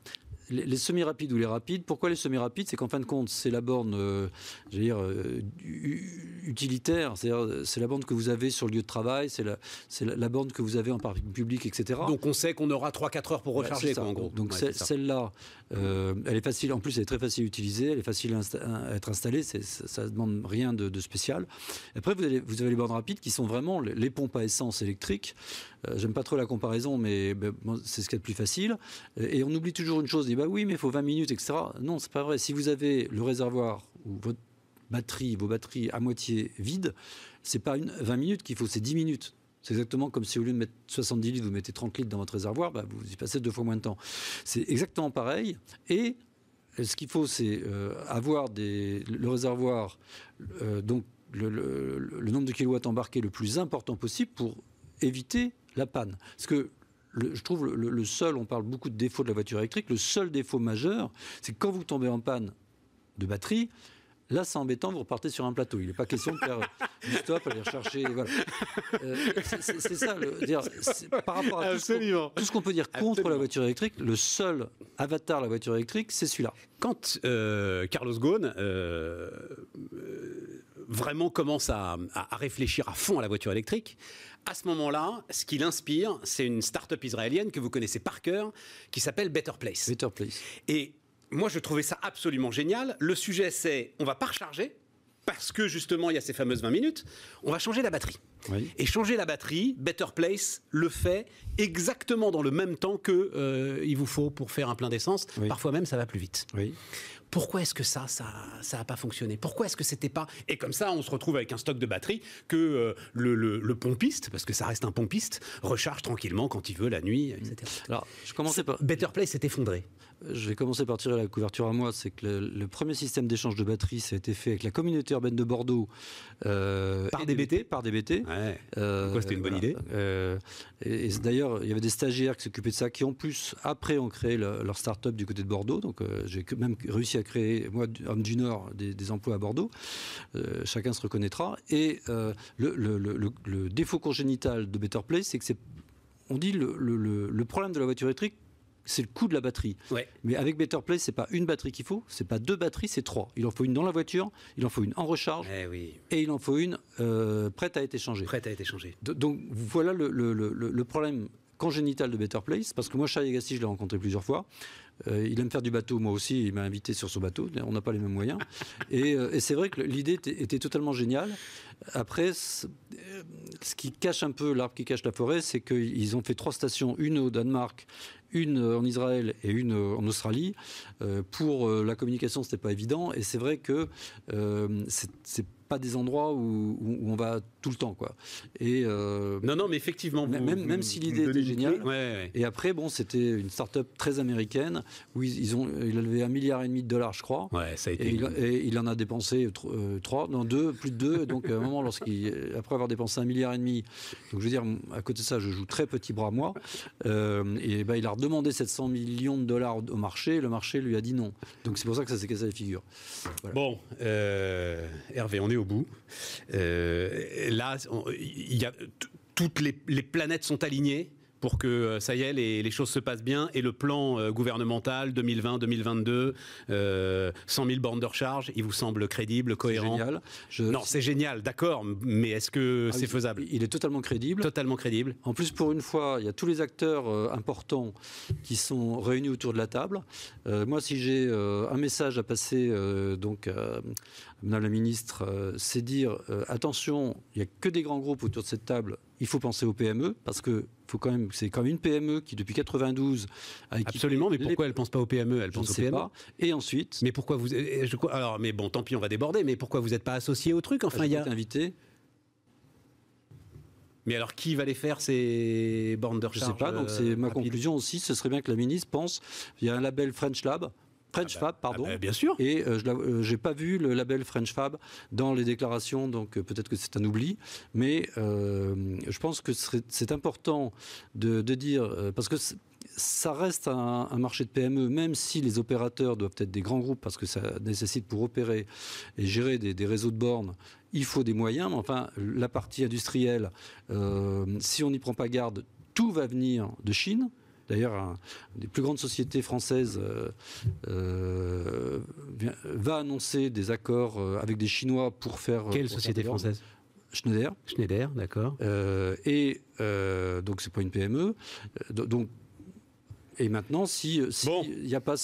les, semi-rapides ou les rapides, pourquoi les semi-rapides? C'est qu'en fin de compte, c'est la borne, euh, dire, euh, utilitaire, c'est la borne que vous avez sur le lieu de travail, c'est la, la, borne que vous avez en parking public, etc. Donc on sait qu'on aura 3-4 heures pour recharger, en gros. Donc celle-là, euh, elle est facile, en plus elle est très facile à utiliser, elle est facile à, être installée, ça ne demande rien de, spécial. Après, vous avez, vous avez, les bornes rapides qui sont vraiment les, pompes à essence électriques. J'aime pas trop la comparaison, mais ben, c'est ce qui est le plus facile. Et on oublie toujours une chose, bah oui, mais il faut 20 minutes, etc. Non, c'est pas vrai. Si vous avez le réservoir ou votre batterie, vos batteries à moitié vides, c'est pas une 20 minutes qu'il faut, c'est 10 minutes. C'est exactement comme si au lieu de mettre 70 litres, vous mettez 30 litres dans votre réservoir, bah, vous y passez deux fois moins de temps. C'est exactement pareil. Et ce qu'il faut, c'est euh, avoir le réservoir, euh, donc le, le, nombre de kilowatts embarqués le plus important possible pour éviter la panne. Parce que je trouve le, seul, on parle beaucoup de défauts de la voiture électrique, le seul défaut majeur, c'est quand vous tombez en panne de batterie, Là, c'est embêtant, vous repartez sur un plateau. Il n'est pas question de faire du stop, aller rechercher. Voilà. Euh, c'est ça, le, dire, par rapport à tout ce, qu'on, peut dire contre la voiture électrique, le seul avatar de la voiture électrique, c'est celui-là. Quand euh, Carlos Ghosn euh, vraiment commence à, à, réfléchir à fond à la voiture électrique, à ce moment-là, ce qui l'inspire, c'est une start-up israélienne que vous connaissez par cœur, qui s'appelle Better Place. Better Place. Et moi, je trouvais ça absolument génial. Le sujet, c'est on va pas recharger, parce que justement, il y a ces fameuses 20 minutes, on va changer la batterie. Et changer la batterie, Better Place le fait exactement dans le même temps que euh, il vous faut pour faire un plein d'essence. Parfois même, ça va plus vite. Oui. Pourquoi est-ce que ça, ça, ça n'a pas fonctionné? Pourquoi est-ce que c'était pas? Et comme ça, on se retrouve avec un stock de batteries que euh, le, pompiste, parce que ça reste un pompiste, recharge tranquillement quand il veut la nuit, etc. Alors, je commençais par Better Place s'est effondré. Je vais commencer par tirer la couverture à moi. C'est que le, premier système d'échange de batteries, ça a été fait avec la communauté urbaine de Bordeaux. Euh, par DBT Par DBT. Ouais. Euh, Pourquoi c'était une bonne idée euh, Et, d'ailleurs, il y avait des stagiaires qui s'occupaient de ça, qui en plus, après, ont créé leur start-up du côté de Bordeaux. Donc j'ai même réussi à créer, moi, homme du Nord, des, emplois à Bordeaux. chacun se reconnaîtra. Et le, défaut congénital de Better Place, c'est que c'est on dit le, le, problème de la voiture électrique, c'est le coût de la batterie. Mais avec Better Place, c'est pas une batterie qu'il faut, c'est pas deux batteries, c'est trois. Il en faut une dans la voiture, il en faut une en recharge, eh et il en faut une euh, prête à être échangée. Prête à être échangée. donc voilà le, problème congénital de Better Place, parce que moi, Charlie Agassi, je l'ai rencontré plusieurs fois. Euh, il aime faire du bateau, moi aussi, il m'a invité sur son bateau, on n'a pas les mêmes moyens. Euh, et, c'est vrai que l'idée était, était, totalement géniale. Après, ce qui cache un peu l'arbre qui cache la forêt, c'est qu'ils ont fait trois stations, une au Danemark, une en Israël et une en Australie. Euh, pour euh, la communication, c'était pas évident, et c'est vrai que euh, c'est pas des endroits où, on va tout le temps, quoi. Et non, non, mais effectivement, même, même si l'idée était géniale. Et après, bon, c'était une start-up très américaine où ils, ont, il a levé un milliard et demi de dollars, je crois. Ouais, ça a été. Et il, en a dépensé trois, non deux, plus de deux. donc à un moment, lorsqu'il, après avoir dépensé un milliard et demi, donc je veux dire, à côté de ça, je joue très petit bras moi. et ben, il a redemandé 700 millions de dollars au marché. Le marché lui a dit non. Donc c'est pour ça que ça s'est cassé les figures. Bon, euh, Hervé, on est au bout. Euh, là, il y a toutes les, les planètes sont alignées pour que euh, ça y est, les, choses se passent bien et le plan euh, gouvernemental 2020-2022, 100 000 bornes de recharge, il vous semble crédible, cohérent génial. Non, c'est génial, d'accord, mais est-ce que ah c'est faisable Il est totalement crédible. Totalement crédible. En plus, pour une fois, il y a tous les acteurs euh, importants qui sont réunis autour de la table. moi, si j'ai un message à passer donc Madame la ministre, c'est dire attention, il n'y a que des grands groupes autour de cette table il faut penser aux PME parce que faut quand même, c'est comme une PME qui depuis 92 a Absolument, mais pourquoi elle pense pas aux PME Elle pense aux PME. Pas. Et ensuite. Mais pourquoi vous je, Alors, mais bon, tant pis, on va déborder. Mais pourquoi vous n'êtes pas associé au truc? Enfin, il y a. invité. Mais alors, qui va les faire ces bornes de recharge Je sais pas. Donc c'est ma conclusion aussi. Ce serait bien que la ministre pense. Il y a un label French Lab French ah bah, Fab, pardon. Ah bah, bien sûr. Et je n'ai pas vu le label French Fab dans les déclarations, donc peut-être que c'est un oubli. Mais je pense que c'est important de, de dire, parce que ça reste un, marché de PME, même si les opérateurs doivent être des grands groupes, parce que ça nécessite pour opérer et gérer des, réseaux de bornes, il faut des moyens. Mais enfin, la partie industrielle, euh, si on n'y prend pas garde, tout va venir de Chine. D'ailleurs, une des plus grandes sociétés françaises euh, euh, va annoncer des accords avec des Chinois pour faire. Quelle société française Schneider. Schneider, d'accord. et donc c'est pas une PME. Donc et maintenant, si euh, il n'y a pas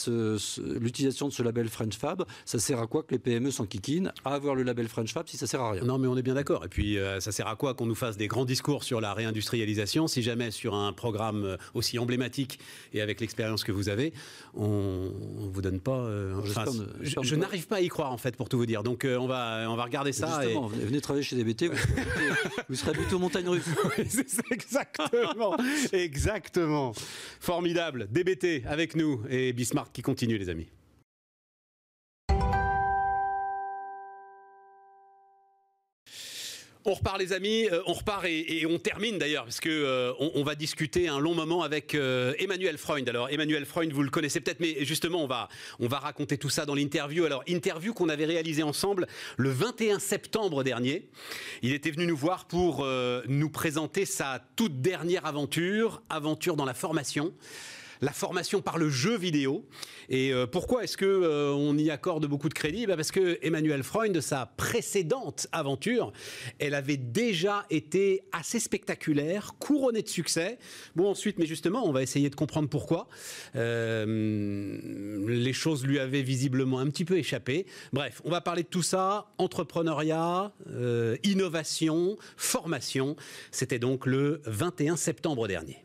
l'utilisation de ce label French Fab, ça sert à quoi que les PME s'enquiquinent à avoir le label French Fab si ça sert à rien? Non, mais on est bien d'accord. Et puis, euh, ça sert à quoi qu'on nous fasse des grands discours sur la réindustrialisation si jamais sur un programme euh, aussi emblématique et avec l'expérience que vous avez, on ne vous donne pas. je, n'arrive pas à y croire en fait, pour tout vous dire. Donc, on va on va regarder ça. Justement, venez travailler chez DBT, vous, vous serez plutôt montagne russe. c'est exactement, exactement. Formidable. DBT avec nous et Bismarck qui continue les amis. On repart les amis, euh, on repart et, on termine d'ailleurs parce que euh, on, va discuter un long moment avec euh, Emmanuel Freund. Alors Emmanuel Freund, vous le connaissez peut-être, mais justement on va on va raconter tout ça dans l'interview. Alors interview qu'on avait réalisée ensemble le 21 septembre dernier. Il était venu nous voir pour nous présenter sa toute dernière aventure, aventure dans la formation la formation par le jeu vidéo. Et euh, pourquoi est-ce que euh, on y accorde beaucoup de crédit? Bah, Parce que Emmanuel Freund, de sa précédente aventure, elle avait déjà été assez spectaculaire, couronnée de succès. Bon, ensuite, mais justement, on va essayer de comprendre pourquoi. Euh, les choses lui avaient visiblement un petit peu échappé. Bref, on va parler de tout ça entrepreneuriat, innovation, formation. C'était donc le 21 septembre dernier.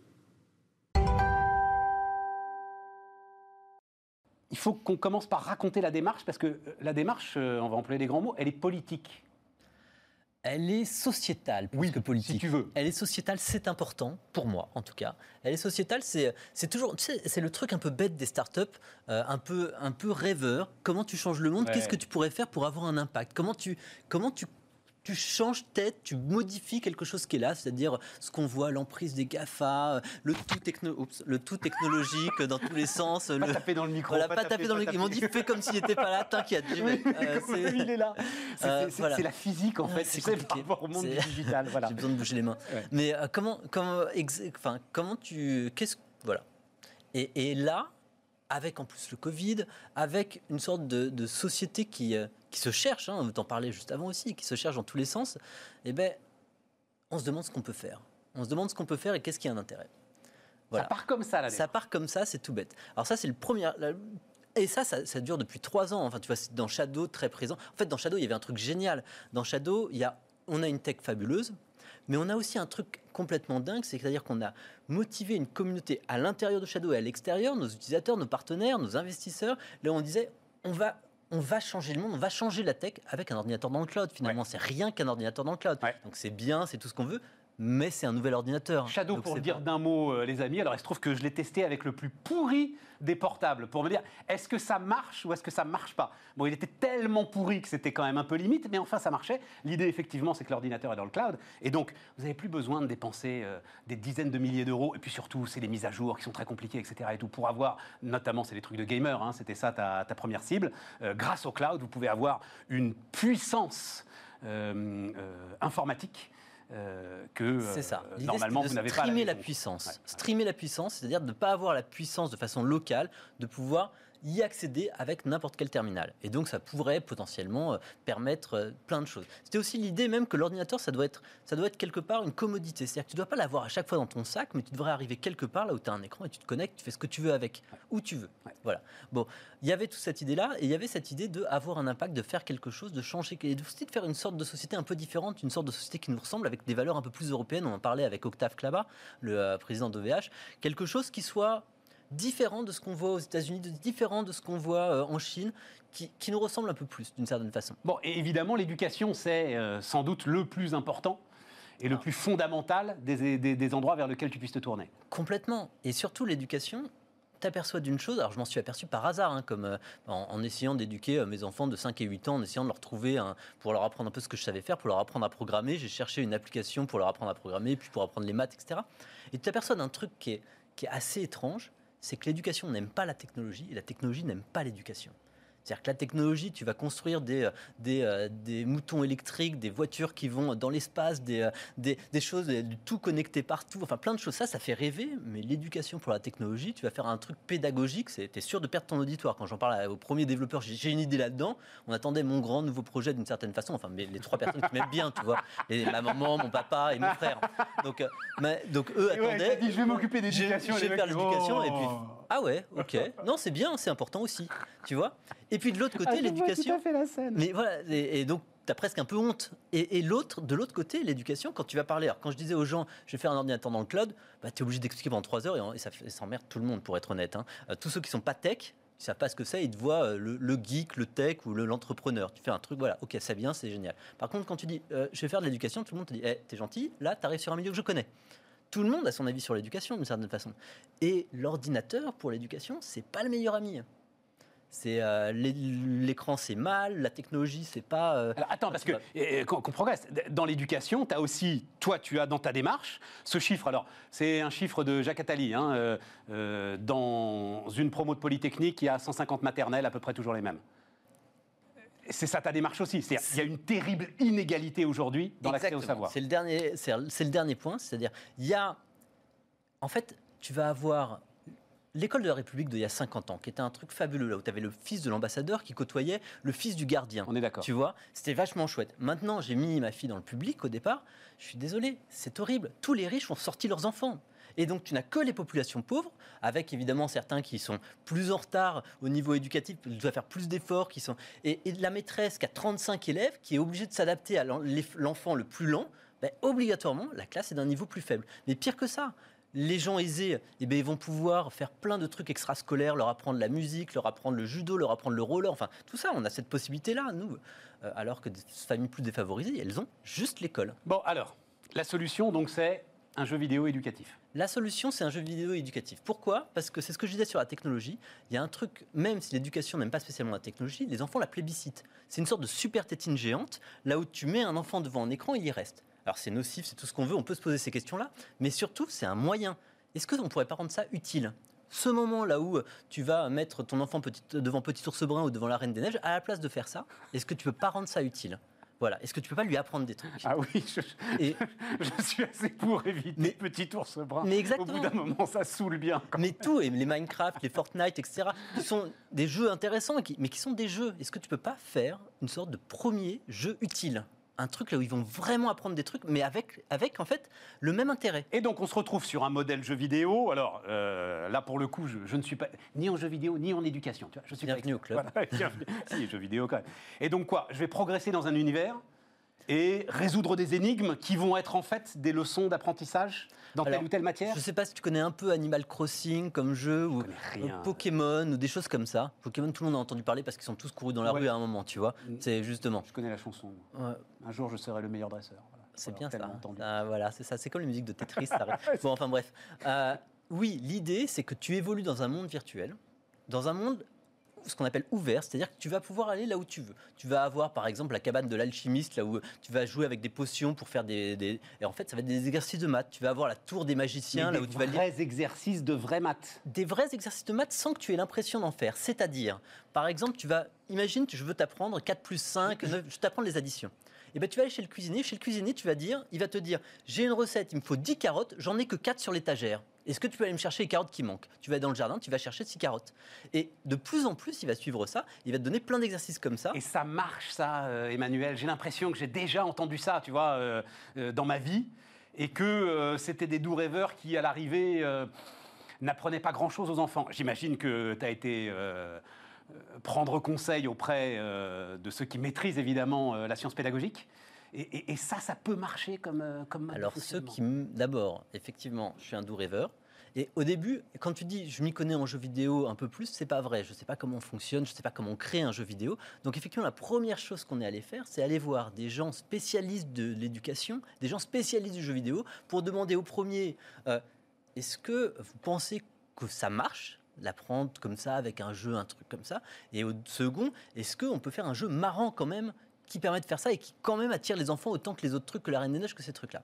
Il faut qu'on commence par raconter la démarche, parce que euh, la démarche, euh, on va employer des grands mots, elle est politique. Elle est sociétale plus que politique. Si tu veux. Elle est sociétale, c'est important, pour moi en tout cas. Elle est sociétale, c'est toujours, c'est le truc un peu bête des startups, euh, un, peu, un peu rêveur. Comment tu changes le monde Qu'est-ce que tu pourrais faire pour avoir un impact? Comment tu, comment tu tu changes tête, tu modifies quelque chose qui est là, c'est-à-dire ce qu'on voit, l'emprise des GAFA, le tout, techno, le tout technologique dans tous les sens. Pas le... taper dans le micro. pas, taper, dans le micro. Ils m'ont dit fais comme s'il n'était pas là, t'inquiète. Euh, il est là. Euh, c'est la physique en fait, c'est par rapport au monde digital. J'ai besoin de bouger les mains. Mais euh, comment, comment, enfin, comment tu, qu'est-ce, voilà. Et, et là, avec en plus le Covid, avec une sorte de, société qui, euh, qui se cherche, hein, t'en parlait juste avant aussi, qui se cherche dans tous les sens, eh ben, on se demande ce qu'on peut faire. On se demande ce qu'on peut faire et qu'est-ce qui a un intérêt. Voilà. Ça part comme ça, là. Ça part comme ça, c'est tout bête. Alors ça, c'est le premier. Et ça, ça, dure depuis trois ans. Enfin, tu vois, c'est dans Shadow très présent. En fait, dans Shadow, il y avait un truc génial. Dans Shadow, il y a, on a une tech fabuleuse, mais on a aussi un truc complètement dingue, c'est-à-dire qu'on a motivé une communauté à l'intérieur de Shadow et à l'extérieur, nos utilisateurs, nos partenaires, nos investisseurs. Là, on disait, on va on va changer le monde, on va changer la tech avec un ordinateur dans le cloud. Finalement, c'est rien qu'un ordinateur dans le cloud. Donc c'est bien, c'est tout ce qu'on veut, mais c'est un nouvel ordinateur. Shadow, pour le dire d'un mot, euh, les amis, alors il se trouve que je l'ai testé avec le plus pourri des portables pour me dire est-ce que ça marche ou est-ce que ça marche pas? Bon, il était tellement pourri que c'était quand même un peu limite, mais enfin ça marchait. L'idée, effectivement, c'est que l'ordinateur est dans le cloud et donc vous n'avez plus besoin de dépenser euh, des dizaines de milliers d'euros et puis surtout, c'est les mises à jour qui sont très compliquées, etc. Et tout pour avoir, notamment, c'est les trucs de gamer, hein, c'était ça ta, première cible. Euh, grâce au cloud, vous pouvez avoir une puissance informatique euh, que euh, c'est ça. normalement vous n'avez pas. Streamer la, puissance. Streamer la puissance, c'est-à-dire de ne pas avoir la puissance de façon locale, de pouvoir y accéder avec n'importe quel terminal. Et donc ça pourrait potentiellement euh, permettre euh, plein de choses. C'était aussi l'idée même que l'ordinateur, ça, doit être, ça doit être quelque part une commodité. C'est-à-dire que tu ne dois pas l'avoir à chaque fois dans ton sac, mais tu devrais arriver quelque part là où tu as un écran et tu te connectes, tu fais ce que tu veux avec, où tu veux. Voilà. Bon, il y avait toute cette idée-là, et il y avait cette idée d'avoir un impact, de faire quelque chose, de changer, et de faire une sorte de société un peu différente, une sorte de société qui nous ressemble, avec des valeurs un peu plus européennes. On en parlait avec Octave Klaba, le euh, président d'OVH. Quelque chose qui soit différent de ce qu'on voit aux États-Unis, différent de ce qu'on voit euh, en Chine, qui, nous ressemble un peu plus d'une certaine façon. Bon, et évidemment, l'éducation, c'est euh, sans doute le plus important et le ah. plus fondamental des, des, endroits vers lesquels tu puisses te tourner. Complètement. Et surtout, l'éducation, t'aperçois d'une chose, alors je m'en suis aperçu par hasard, hein, comme euh, en, essayant d'éduquer euh, mes enfants de 5 et 8 ans, en essayant de leur trouver, un, pour leur apprendre un peu ce que je savais faire, pour leur apprendre à programmer. J'ai cherché une application pour leur apprendre à programmer, puis pour apprendre les maths, etc. Et tu t'aperçois d'un truc qui est, qui est assez étrange, c'est que l'éducation n'aime pas la technologie et la technologie n'aime pas l'éducation. C'est-à-dire que la technologie, tu vas construire des, euh, des, euh, des, moutons électriques, des voitures qui vont dans l'espace, des, euh, des, des, choses, du tout connecté partout, enfin plein de choses. Ça, ça fait rêver, mais l'éducation pour la technologie, tu vas faire un truc pédagogique, tu es sûr de perdre ton auditoire. Quand j'en parle aux premiers développeurs, j'ai une idée là-dedans, on attendait mon grand nouveau projet d'une certaine façon, enfin mais les trois personnes qui m'aiment bien, tu vois, les, ma maman, mon papa et mon frère. Donc, donc eux attendaient. dit, je vais m'occuper d'éducation. Je vais faire l'éducation et puis... Ah ouais, ok. Non, c'est bien, c'est important aussi, tu vois. Et puis de l'autre côté, ah, l'éducation. fait la scène. Mais voilà, et, donc tu as presque un peu honte. Et, l'autre, de l'autre côté, l'éducation, quand tu vas parler, alors quand je disais aux gens, je vais faire un ordinateur dans le cloud, bah, tu es obligé d'expliquer pendant trois heures et, ça, s'emmerde tout le monde, pour être honnête. Hein. Euh, tous ceux qui sont pas tech, ils savent pas ce que c'est, ils te voient euh, le, geek, le tech ou l'entrepreneur. tu fais un truc, voilà, ok, ça vient, c'est génial. Par contre, quand tu dis, euh, je vais faire de l'éducation, tout le monde te dit, hey, t'es gentil, là, tu arrives sur un milieu que je connais. Tout le monde a son avis sur l'éducation d'une certaine façon. Et l'ordinateur, pour l'éducation, c'est pas le meilleur ami. C'est euh, l'écran, c'est mal, la technologie, c'est pas. Euh, attends, parce que qu'on progresse. Dans l'éducation, tu as aussi, toi, tu as dans ta démarche ce chiffre. Alors, c'est un chiffre de Jacques Attali. Hein, euh, dans une promo de Polytechnique, il y a 150 maternelles, à peu près toujours les mêmes. C'est ça ta démarche aussi. Il y a une terrible inégalité aujourd'hui dans l'accès au savoir. C'est le dernier, c'est le dernier point. C'est-à-dire, il y a, en fait, tu vas avoir l'école de la République d'il y a 50 ans, qui était un truc fabuleux, là où tu avais le fils de l'ambassadeur qui côtoyait le fils du gardien. On est d'accord. Tu vois, c'était vachement chouette. Maintenant, j'ai mis ma fille dans le public au départ. Je suis désolé, c'est horrible. Tous les riches ont sorti leurs enfants. Et donc, tu n'as que les populations pauvres, avec évidemment certains qui sont plus en retard au niveau éducatif, qui doivent faire plus d'efforts, qui sont et, la maîtresse qui a 35 élèves, qui est obligée de s'adapter à l'enfant le plus lent. Ben, obligatoirement, la classe est d'un niveau plus faible. Mais pire que ça, les gens aisés, eh bien, ils vont pouvoir faire plein de trucs extrascolaires, leur apprendre la musique, leur apprendre le judo, leur apprendre le roller, enfin tout ça, on a cette possibilité-là, nous. Euh, alors que des familles plus défavorisées, elles ont juste l'école. Bon, alors, la solution, donc, c'est un jeu vidéo éducatif La solution, c'est un jeu vidéo éducatif. Pourquoi? Parce que c'est ce que je disais sur la technologie. Il y a un truc, même si l'éducation n'aime pas spécialement la technologie, les enfants la plébiscitent. C'est une sorte de super tétine géante, là où tu mets un enfant devant un écran, il y reste. Alors c'est nocif, c'est tout ce qu'on veut, on peut se poser ces questions-là, mais surtout c'est un moyen. Est-ce qu'on ne pourrait pas rendre ça utile? Ce moment là où tu vas mettre ton enfant devant Petit ours brun ou devant la Reine des Neiges, à la place de faire ça, est-ce que tu peux pas rendre ça utile? Voilà. Est-ce que tu peux pas lui apprendre des trucs? Ah oui, je, Et... je, suis assez pour éviter mais, petit ours brun. Mais exactement. Au bout d'un moment, ça saoule bien. Mais tout, et les Minecraft, les Fortnite, etc., qui sont des jeux intéressants, mais qui sont des jeux. Est-ce que tu peux pas faire une sorte de premier jeu utile? Un truc là où ils vont vraiment apprendre des trucs, mais avec, avec en fait le même intérêt. Et donc on se retrouve sur un modèle jeu vidéo. Alors euh, là pour le coup, je, ne suis pas ni en jeu vidéo ni en éducation. Tu vois, je suis bienvenue au club. si, jeu vidéo quand même. Et donc quoi? Je vais progresser dans un univers et résoudre des énigmes qui vont être en fait des leçons d'apprentissage dans telle ou telle matière Je ne sais pas si tu connais un peu Animal Crossing comme jeu ou Pokémon ou des choses comme ça. Pokémon, tout le monde a entendu parler parce qu'ils sont tous courus dans la rue à un moment, tu vois. Mm. C'est justement. Je connais la chanson. Un jour, je serai le meilleur dresseur. C'est bien ça. Ah, voilà, c'est ça. C'est comme les musiques de Tetris. bon, enfin bref. Euh, oui, l'idée, c'est que tu évolues dans un monde virtuel, dans un monde ce qu'on appelle ouvert, c'est-à-dire que tu vas pouvoir aller là où tu veux. Tu vas avoir par exemple la cabane de l'alchimiste, là où tu vas jouer avec des potions pour faire des, Et en fait, ça va être des exercices de maths. Tu vas avoir la tour des magiciens, là où tu vas... Des vrais exercices de vraies maths. Des vrais exercices de maths sans que tu aies l'impression d'en faire. C'est-à-dire, par exemple, tu vas... Imagine, je veux t'apprendre 4 plus 5, 9, je t'apprends les additions. Et eh ben, tu vas aller chez le cuisinier. Chez le cuisinier, tu vas dire, il va te dire, j'ai une recette, il me faut 10 carottes, j'en ai que 4 sur l'étagère. Est-ce que tu peux aller me chercher les carottes qui manquent? Tu vas dans le jardin, tu vas chercher six carottes. Et de plus en plus, il va suivre ça. Il va te donner plein d'exercices comme ça. Et ça marche, ça, euh, Emmanuel. J'ai l'impression que j'ai déjà entendu ça, tu vois, euh, euh, dans ma vie. Et que c'était des doux rêveurs qui, à l'arrivée, n'apprenaient pas grand-chose aux enfants. J'imagine que tu as été prendre conseil auprès de ceux qui maîtrisent évidemment la science pédagogique. Et, ça, ça peut marcher comme, euh, comme Alors, ceux qui. D'abord, effectivement, je suis un doux rêveur. Et au début, quand tu dis je m'y connais en jeu vidéo un peu plus, c'est pas vrai. Je sais pas comment on fonctionne, je sais pas comment on crée un jeu vidéo. Donc effectivement, la première chose qu'on est allé faire, c'est aller voir des gens spécialistes de l'éducation, des gens spécialistes du jeu vidéo, pour demander au premier euh, est-ce que vous pensez que ça marche l'apprendre comme ça avec un jeu, un truc comme ça? Et au second, est-ce qu'on peut faire un jeu marrant quand même qui permet de faire ça et qui quand même attire les enfants autant que les autres trucs, que la Reine des Neiges, que ces trucs-là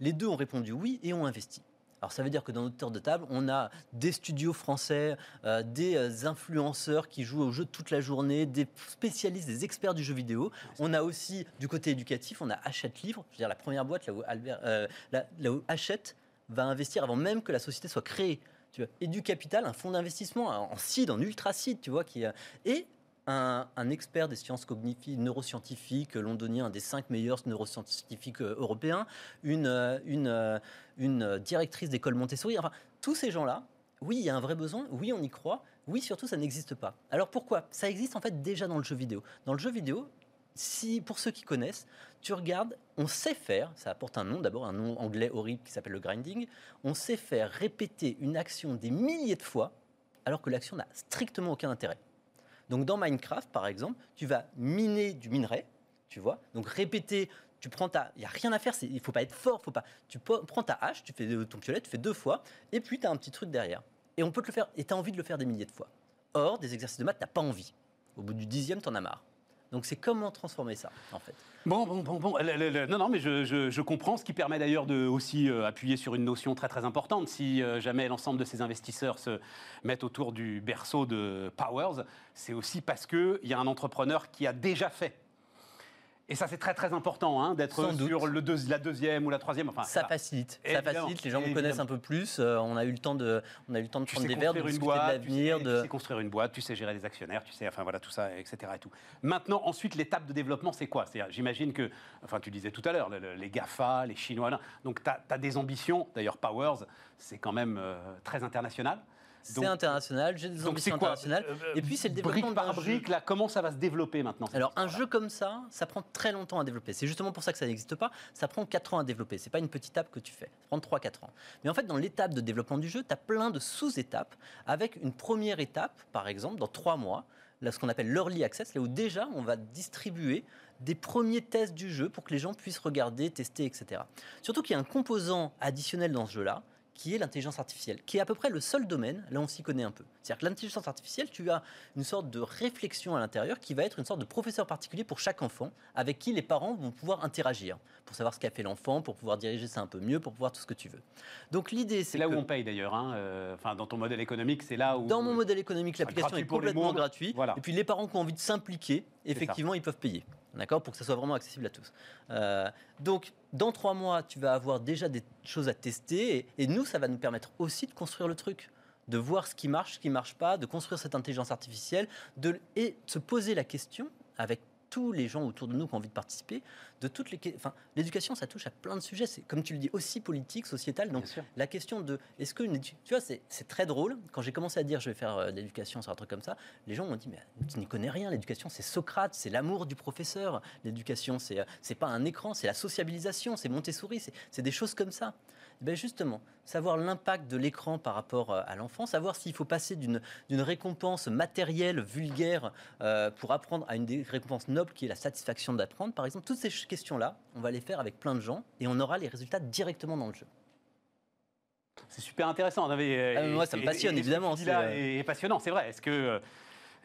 Les deux ont répondu oui et ont investi. Alors ça veut dire que dans notre tour de table, on a des studios français, euh, des euh, influenceurs qui jouent au jeu toute la journée, des spécialistes, des experts du jeu vidéo. On a aussi du côté éducatif, on a Hachette Livre, je veux dire la première boîte là où, Albert, euh, Hachette va investir avant même que la société soit créée. Tu vois. Et du capital, un fonds d'investissement en seed, en ultra seed, tu vois, qui et un, expert des sciences cognitives, neuroscientifiques, londonien, un des cinq meilleurs neuroscientifiques européens, une, une, une directrice d'école Montessori. Enfin, tous ces gens-là, oui, il y a un vrai besoin, oui, on y croit, oui, surtout, ça n'existe pas. Alors pourquoi? Ça existe en fait déjà dans le jeu vidéo. Dans le jeu vidéo, si, pour ceux qui connaissent, tu regardes, on sait faire, ça apporte un nom d'abord, un nom anglais horrible qui s'appelle le grinding, on sait faire répéter une action des milliers de fois alors que l'action n'a strictement aucun intérêt. Donc dans Minecraft, par exemple, tu vas miner du minerai, tu vois, donc répéter tu prends ta. Il n'y a rien à faire, il faut pas être fort, faut pas. Tu prends ta hache, tu fais ton piolet, tu fais deux fois, et puis tu as un petit truc derrière. Et on peut te le faire, et tu as envie de le faire des milliers de fois. Or, des exercices de maths, tu n'as pas envie. Au bout du dixième, tu en as marre. Donc c'est comment transformer ça, en fait? Bon, bon, bon, bon. non, non, mais je, comprends, ce qui permet d'ailleurs de aussi euh, appuyer sur une notion très très importante. Si euh, jamais l'ensemble de ces investisseurs se mettent autour du berceau de Powers, c'est aussi parce qu'il y a un entrepreneur qui a déjà fait et ça, c'est très très important hein, d'être sur le la deuxième ou la troisième. Enfin, ça facilite. Ça facilite. Les gens vous connaissent un peu plus. Euh, on a eu le temps de, on a eu le temps de prendre des verres, de discuter boîte, de l'avenir. De... Tu sais construire une boîte, tu sais gérer les actionnaires, tu sais, enfin voilà tout ça, etc. Et tout. Maintenant, ensuite, l'étape de développement, c'est quoi? J'imagine que, enfin, tu disais tout à l'heure, les Gafa, les Chinois. Donc, tu as, des ambitions. D'ailleurs, Powers, c'est quand même euh, très international. C'est international, j'ai des ambitions internationales. Euh, et puis c'est le développement par brique, là, comment ça va se développer maintenant Alors un jeu comme ça, ça prend très longtemps à développer. C'est justement pour ça que ça n'existe pas. Ça prend 4 ans à développer. C'est pas une petite étape que tu fais. Ça prend 3-4 ans. Mais en fait, dans l'étape de développement du jeu, tu as plein de sous-étapes avec une première étape, par exemple, dans 3 mois, là, ce qu'on appelle l'early access, là où déjà on va distribuer des premiers tests du jeu pour que les gens puissent regarder, tester, etc. Surtout qu'il y a un composant additionnel dans ce jeu-là, qui est l'intelligence artificielle, qui est à peu près le seul domaine, là on s'y connaît un peu. C'est-à-dire que l'intelligence artificielle, tu as une sorte de réflexion à l'intérieur qui va être une sorte de professeur particulier pour chaque enfant, avec qui les parents vont pouvoir interagir, pour savoir ce qu'a fait l'enfant, pour pouvoir diriger ça un peu mieux, pour pouvoir tout ce que tu veux. Donc l'idée, c'est là où on paye d'ailleurs. Hein, euh, enfin, dans ton modèle économique, c'est là où. Dans mon modèle économique, l'application est complètement gratuite. Et puis les parents qui ont envie de s'impliquer, effectivement, ils peuvent payer d'accord, pour que ça soit vraiment accessible à tous. Euh, donc, dans trois mois, tu vas avoir déjà des choses à tester, et, nous, ça va nous permettre aussi de construire le truc de voir ce qui marche, ce qui marche pas, de construire cette intelligence artificielle, de, et de se poser la question avec tous les gens autour de nous qui ont envie de participer, de toutes les, enfin, l'éducation, ça touche à plein de sujets. C'est comme tu le dis aussi politique, sociétal. Donc la question de, est-ce que tu vois, c'est, très drôle. Quand j'ai commencé à dire je vais faire euh, de l'éducation sur un truc comme ça, les gens m'ont dit mais tu n'y connais rien. L'éducation, c'est Socrate, c'est l'amour du professeur. L'éducation, c'est euh, c'est pas un écran, c'est la sociabilisation, c'est Montessori, c'est des choses comme ça. Ben justement, savoir l'impact de l'écran par rapport euh, à l'enfant, savoir s'il faut passer d'une récompense matérielle, vulgaire, euh, pour apprendre à une récompense noble qui est la satisfaction d'apprendre, par exemple, toutes ces questions-là, on va les faire avec plein de gens et on aura les résultats directement dans le jeu. C'est super intéressant. Avait, ah, moi, ça me passionne, évidemment. C'est euh, passionnant, c'est vrai. Est-ce que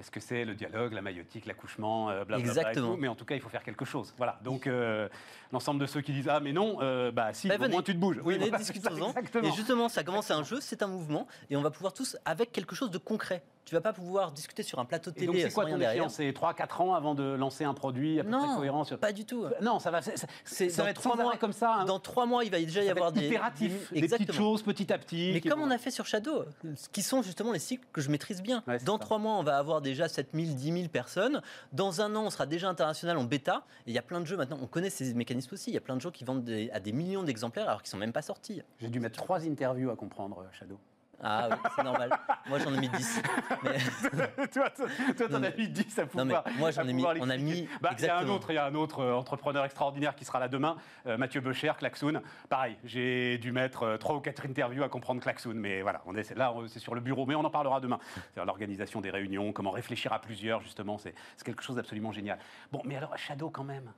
est-ce que c'est le dialogue, la maïotique, l'accouchement, blablabla Exactement. mais en tout cas, il faut faire quelque chose. Voilà. Donc, euh, l'ensemble de ceux qui disent ah mais non, euh, bah si, au moins tu te bouges. Oui, voilà, discutons-en. Et justement, ça commence à un jeu, c'est un mouvement, et on va pouvoir tous avec quelque chose de concret. Tu vas pas pouvoir discuter sur un plateau de télé. c'est quoi ton échéance? C'est 3-4 ans avant de lancer un produit à peu non, près cohérent pas du tout. Non, ça va. Ça va être 3 mois comme ça. Hein. Dans 3 mois, il va déjà y avoir des itératifs, des petites choses petit à petit. Mais comme on a fait sur Shadow, qui sont justement les cycles que je maîtrise bien. Dans 3 mois, on va avoir déjà 7000, 10 000 personnes. Dans un an, on sera déjà international en bêta. Et il y a plein de jeux maintenant. On connaît ces mécanismes aussi. Il y a plein de jeux qui vendent à des millions d'exemplaires alors qu'ils sont même pas sortis. J'ai dû mettre 3 interviews à comprendre Shadow. Ah oui, c'est normal. Moi, j'en ai mis 10. toi, toi, t'en as mis 10 à pouvoir. Non, mais moi, j'en ai mis. On a mis. Bah, il y a un autre, il y a un autre euh, entrepreneur extraordinaire qui sera là demain, euh, Mathieu Becher, Klaxoon. Pareil, j'ai dû mettre euh, trois ou quatre interviews à comprendre Klaxoon, mais voilà, on est là, c'est sur le bureau, mais on en parlera demain. C'est l'organisation des réunions, comment réfléchir à plusieurs, justement, c'est quelque chose d'absolument génial. Bon, mais alors Shadow quand même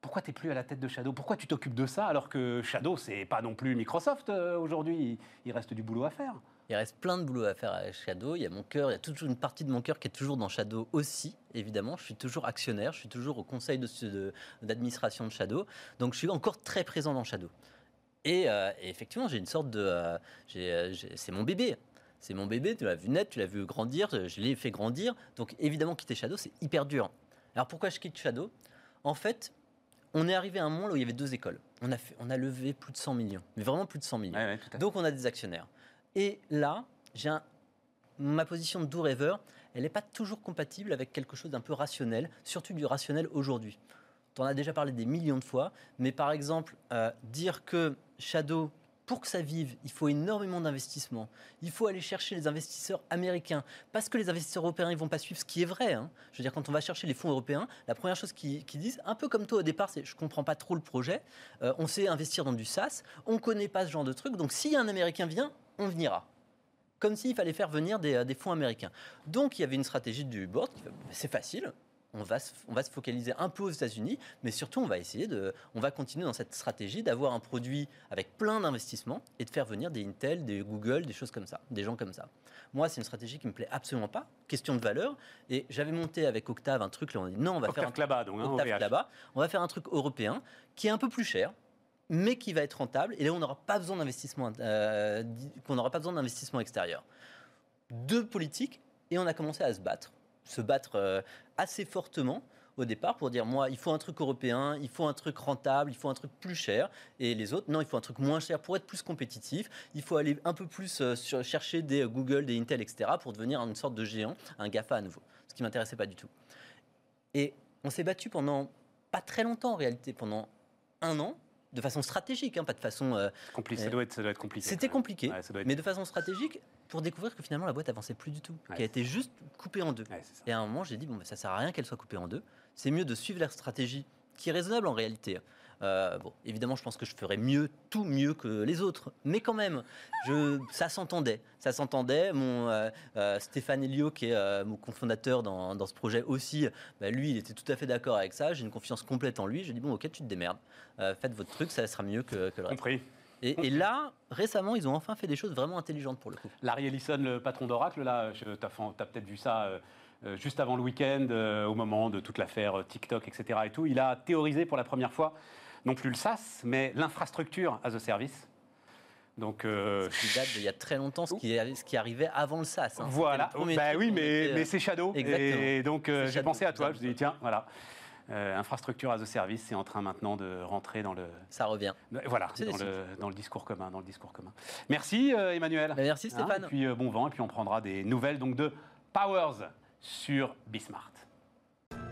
pourquoi tu n'es plus à la tête de Shadow? Pourquoi tu t'occupes de ça alors que Shadow, c'est pas non plus Microsoft aujourd'hui? Il reste du boulot à faire. Il reste plein de boulot à faire avec Shadow. Il y a mon cœur, il y a toute une partie de mon cœur qui est toujours dans Shadow aussi, évidemment. Je suis toujours actionnaire, je suis toujours au conseil d'administration de, de, Shadow. Donc je suis encore très présent dans Shadow. Et, euh, effectivement, j'ai une sorte de. Euh, euh, c'est mon bébé. C'est mon bébé, tu l'as vu naître, tu l'as vu grandir, je l'ai fait grandir. Donc évidemment, quitter Shadow, c'est hyper dur. Alors pourquoi je quitte Shadow? En fait, on est arrivé à un moment où il y avait deux écoles. On a, fait, on a levé plus de 100 millions, mais vraiment plus de 100 millions. Donc on a des actionnaires. Et là, ma position de do elle n'est pas toujours compatible avec quelque chose d'un peu rationnel, surtout du rationnel aujourd'hui. Tu en as déjà parlé des millions de fois, mais par exemple, euh, dire que Shadow, pour que ça vive, il faut énormément d'investissement. Il faut aller chercher les investisseurs américains, parce que les investisseurs européens ne vont pas suivre, ce qui est vrai. Hein. Je veux dire, quand on va chercher les fonds européens, la première chose qu'ils disent, un peu comme toi au départ, c'est je ne comprends pas trop le projet, euh, on sait investir dans du SaaS, on ne connaît pas ce genre de truc, donc a un Américain vient, on venira comme s'il fallait faire venir euh, des, fonds américains. Donc il y avait une stratégie du board, c'est facile, on va, se, on va se focaliser un peu aux États-Unis, mais surtout on va essayer de, on va continuer dans cette stratégie d'avoir un produit avec plein d'investissements et de faire venir des Intel, des Google, des choses comme ça, des gens comme ça. Moi, c'est une stratégie qui me plaît absolument pas. Question de valeur. Et j'avais monté avec Octave un truc là, on dit non, on va faire un là-bas, donc, hein, là-bas, on va faire un truc européen qui est un peu plus cher, mais qui va être rentable. Et là, on n'aura pas besoin d'investissement, euh, qu'on n'aura pas besoin d'investissement extérieur. Deux politiques, et on a commencé à se battre, se battre euh, assez fortement au départ pour dire moi il faut un truc européen, il faut un truc rentable, il faut un truc plus cher et les autres non il faut un truc moins cher pour être plus compétitif, il faut aller un peu plus euh, chercher des Google, des Intel etc pour devenir une sorte de géant, un Gafa à nouveau, ce qui m'intéressait pas du tout. Et on s'est battu pendant pas très longtemps en réalité, pendant un an de façon stratégique, hein, pas de façon. Euh, ça, doit être, compliqué. C'était compliqué, mais de façon stratégique pour découvrir que finalement la boîte avançait plus du tout, qu'elle a été juste coupée en deux. et à un moment, j'ai dit bon, bah, ça sert à rien qu'elle soit coupée en deux. C'est mieux de suivre la stratégie qui est raisonnable en réalité. Euh, bon, évidemment, je pense que je ferais mieux, tout mieux que les autres, mais quand même, je, ça s'entendait. Ça s'entendait. Mon euh, euh, Stéphane Elio, qui est mon cofondateur dans, dans, ce projet aussi, bah, lui, il était tout à fait d'accord avec ça. J'ai une confiance complète en lui. J'ai dit bon, ok, tu te démerdes, faites votre truc, ça sera mieux que, que le reste. Compris. Et, et, là, récemment, ils ont enfin fait des choses vraiment intelligentes pour le coup. Larry Ellison, le patron d'Oracle, là, tu as, as peut-être vu ça juste avant le week-end, au moment de toute l'affaire TikTok, etc. Et tout, il a théorisé pour la première fois non plus le SaaS, mais l'infrastructure as a service. Donc, euh, ce qui date d'il y a très longtemps, ce qui, ce qui arrivait avant le SaaS. Hein. Voilà, bah oui, mais, mais c'est Shadow. Exactement. Et donc, euh, j'ai pensé à toi, je me suis dit, tiens, voilà. Euh, infrastructure as a service, c'est en train maintenant de rentrer dans le. Ça revient. Voilà, dans le, dans le, discours commun, dans le discours commun. Merci Emmanuel. Bah, merci hein, Stéphane. et puis bon vent, et puis on prendra des nouvelles donc de Powers sur Bismart.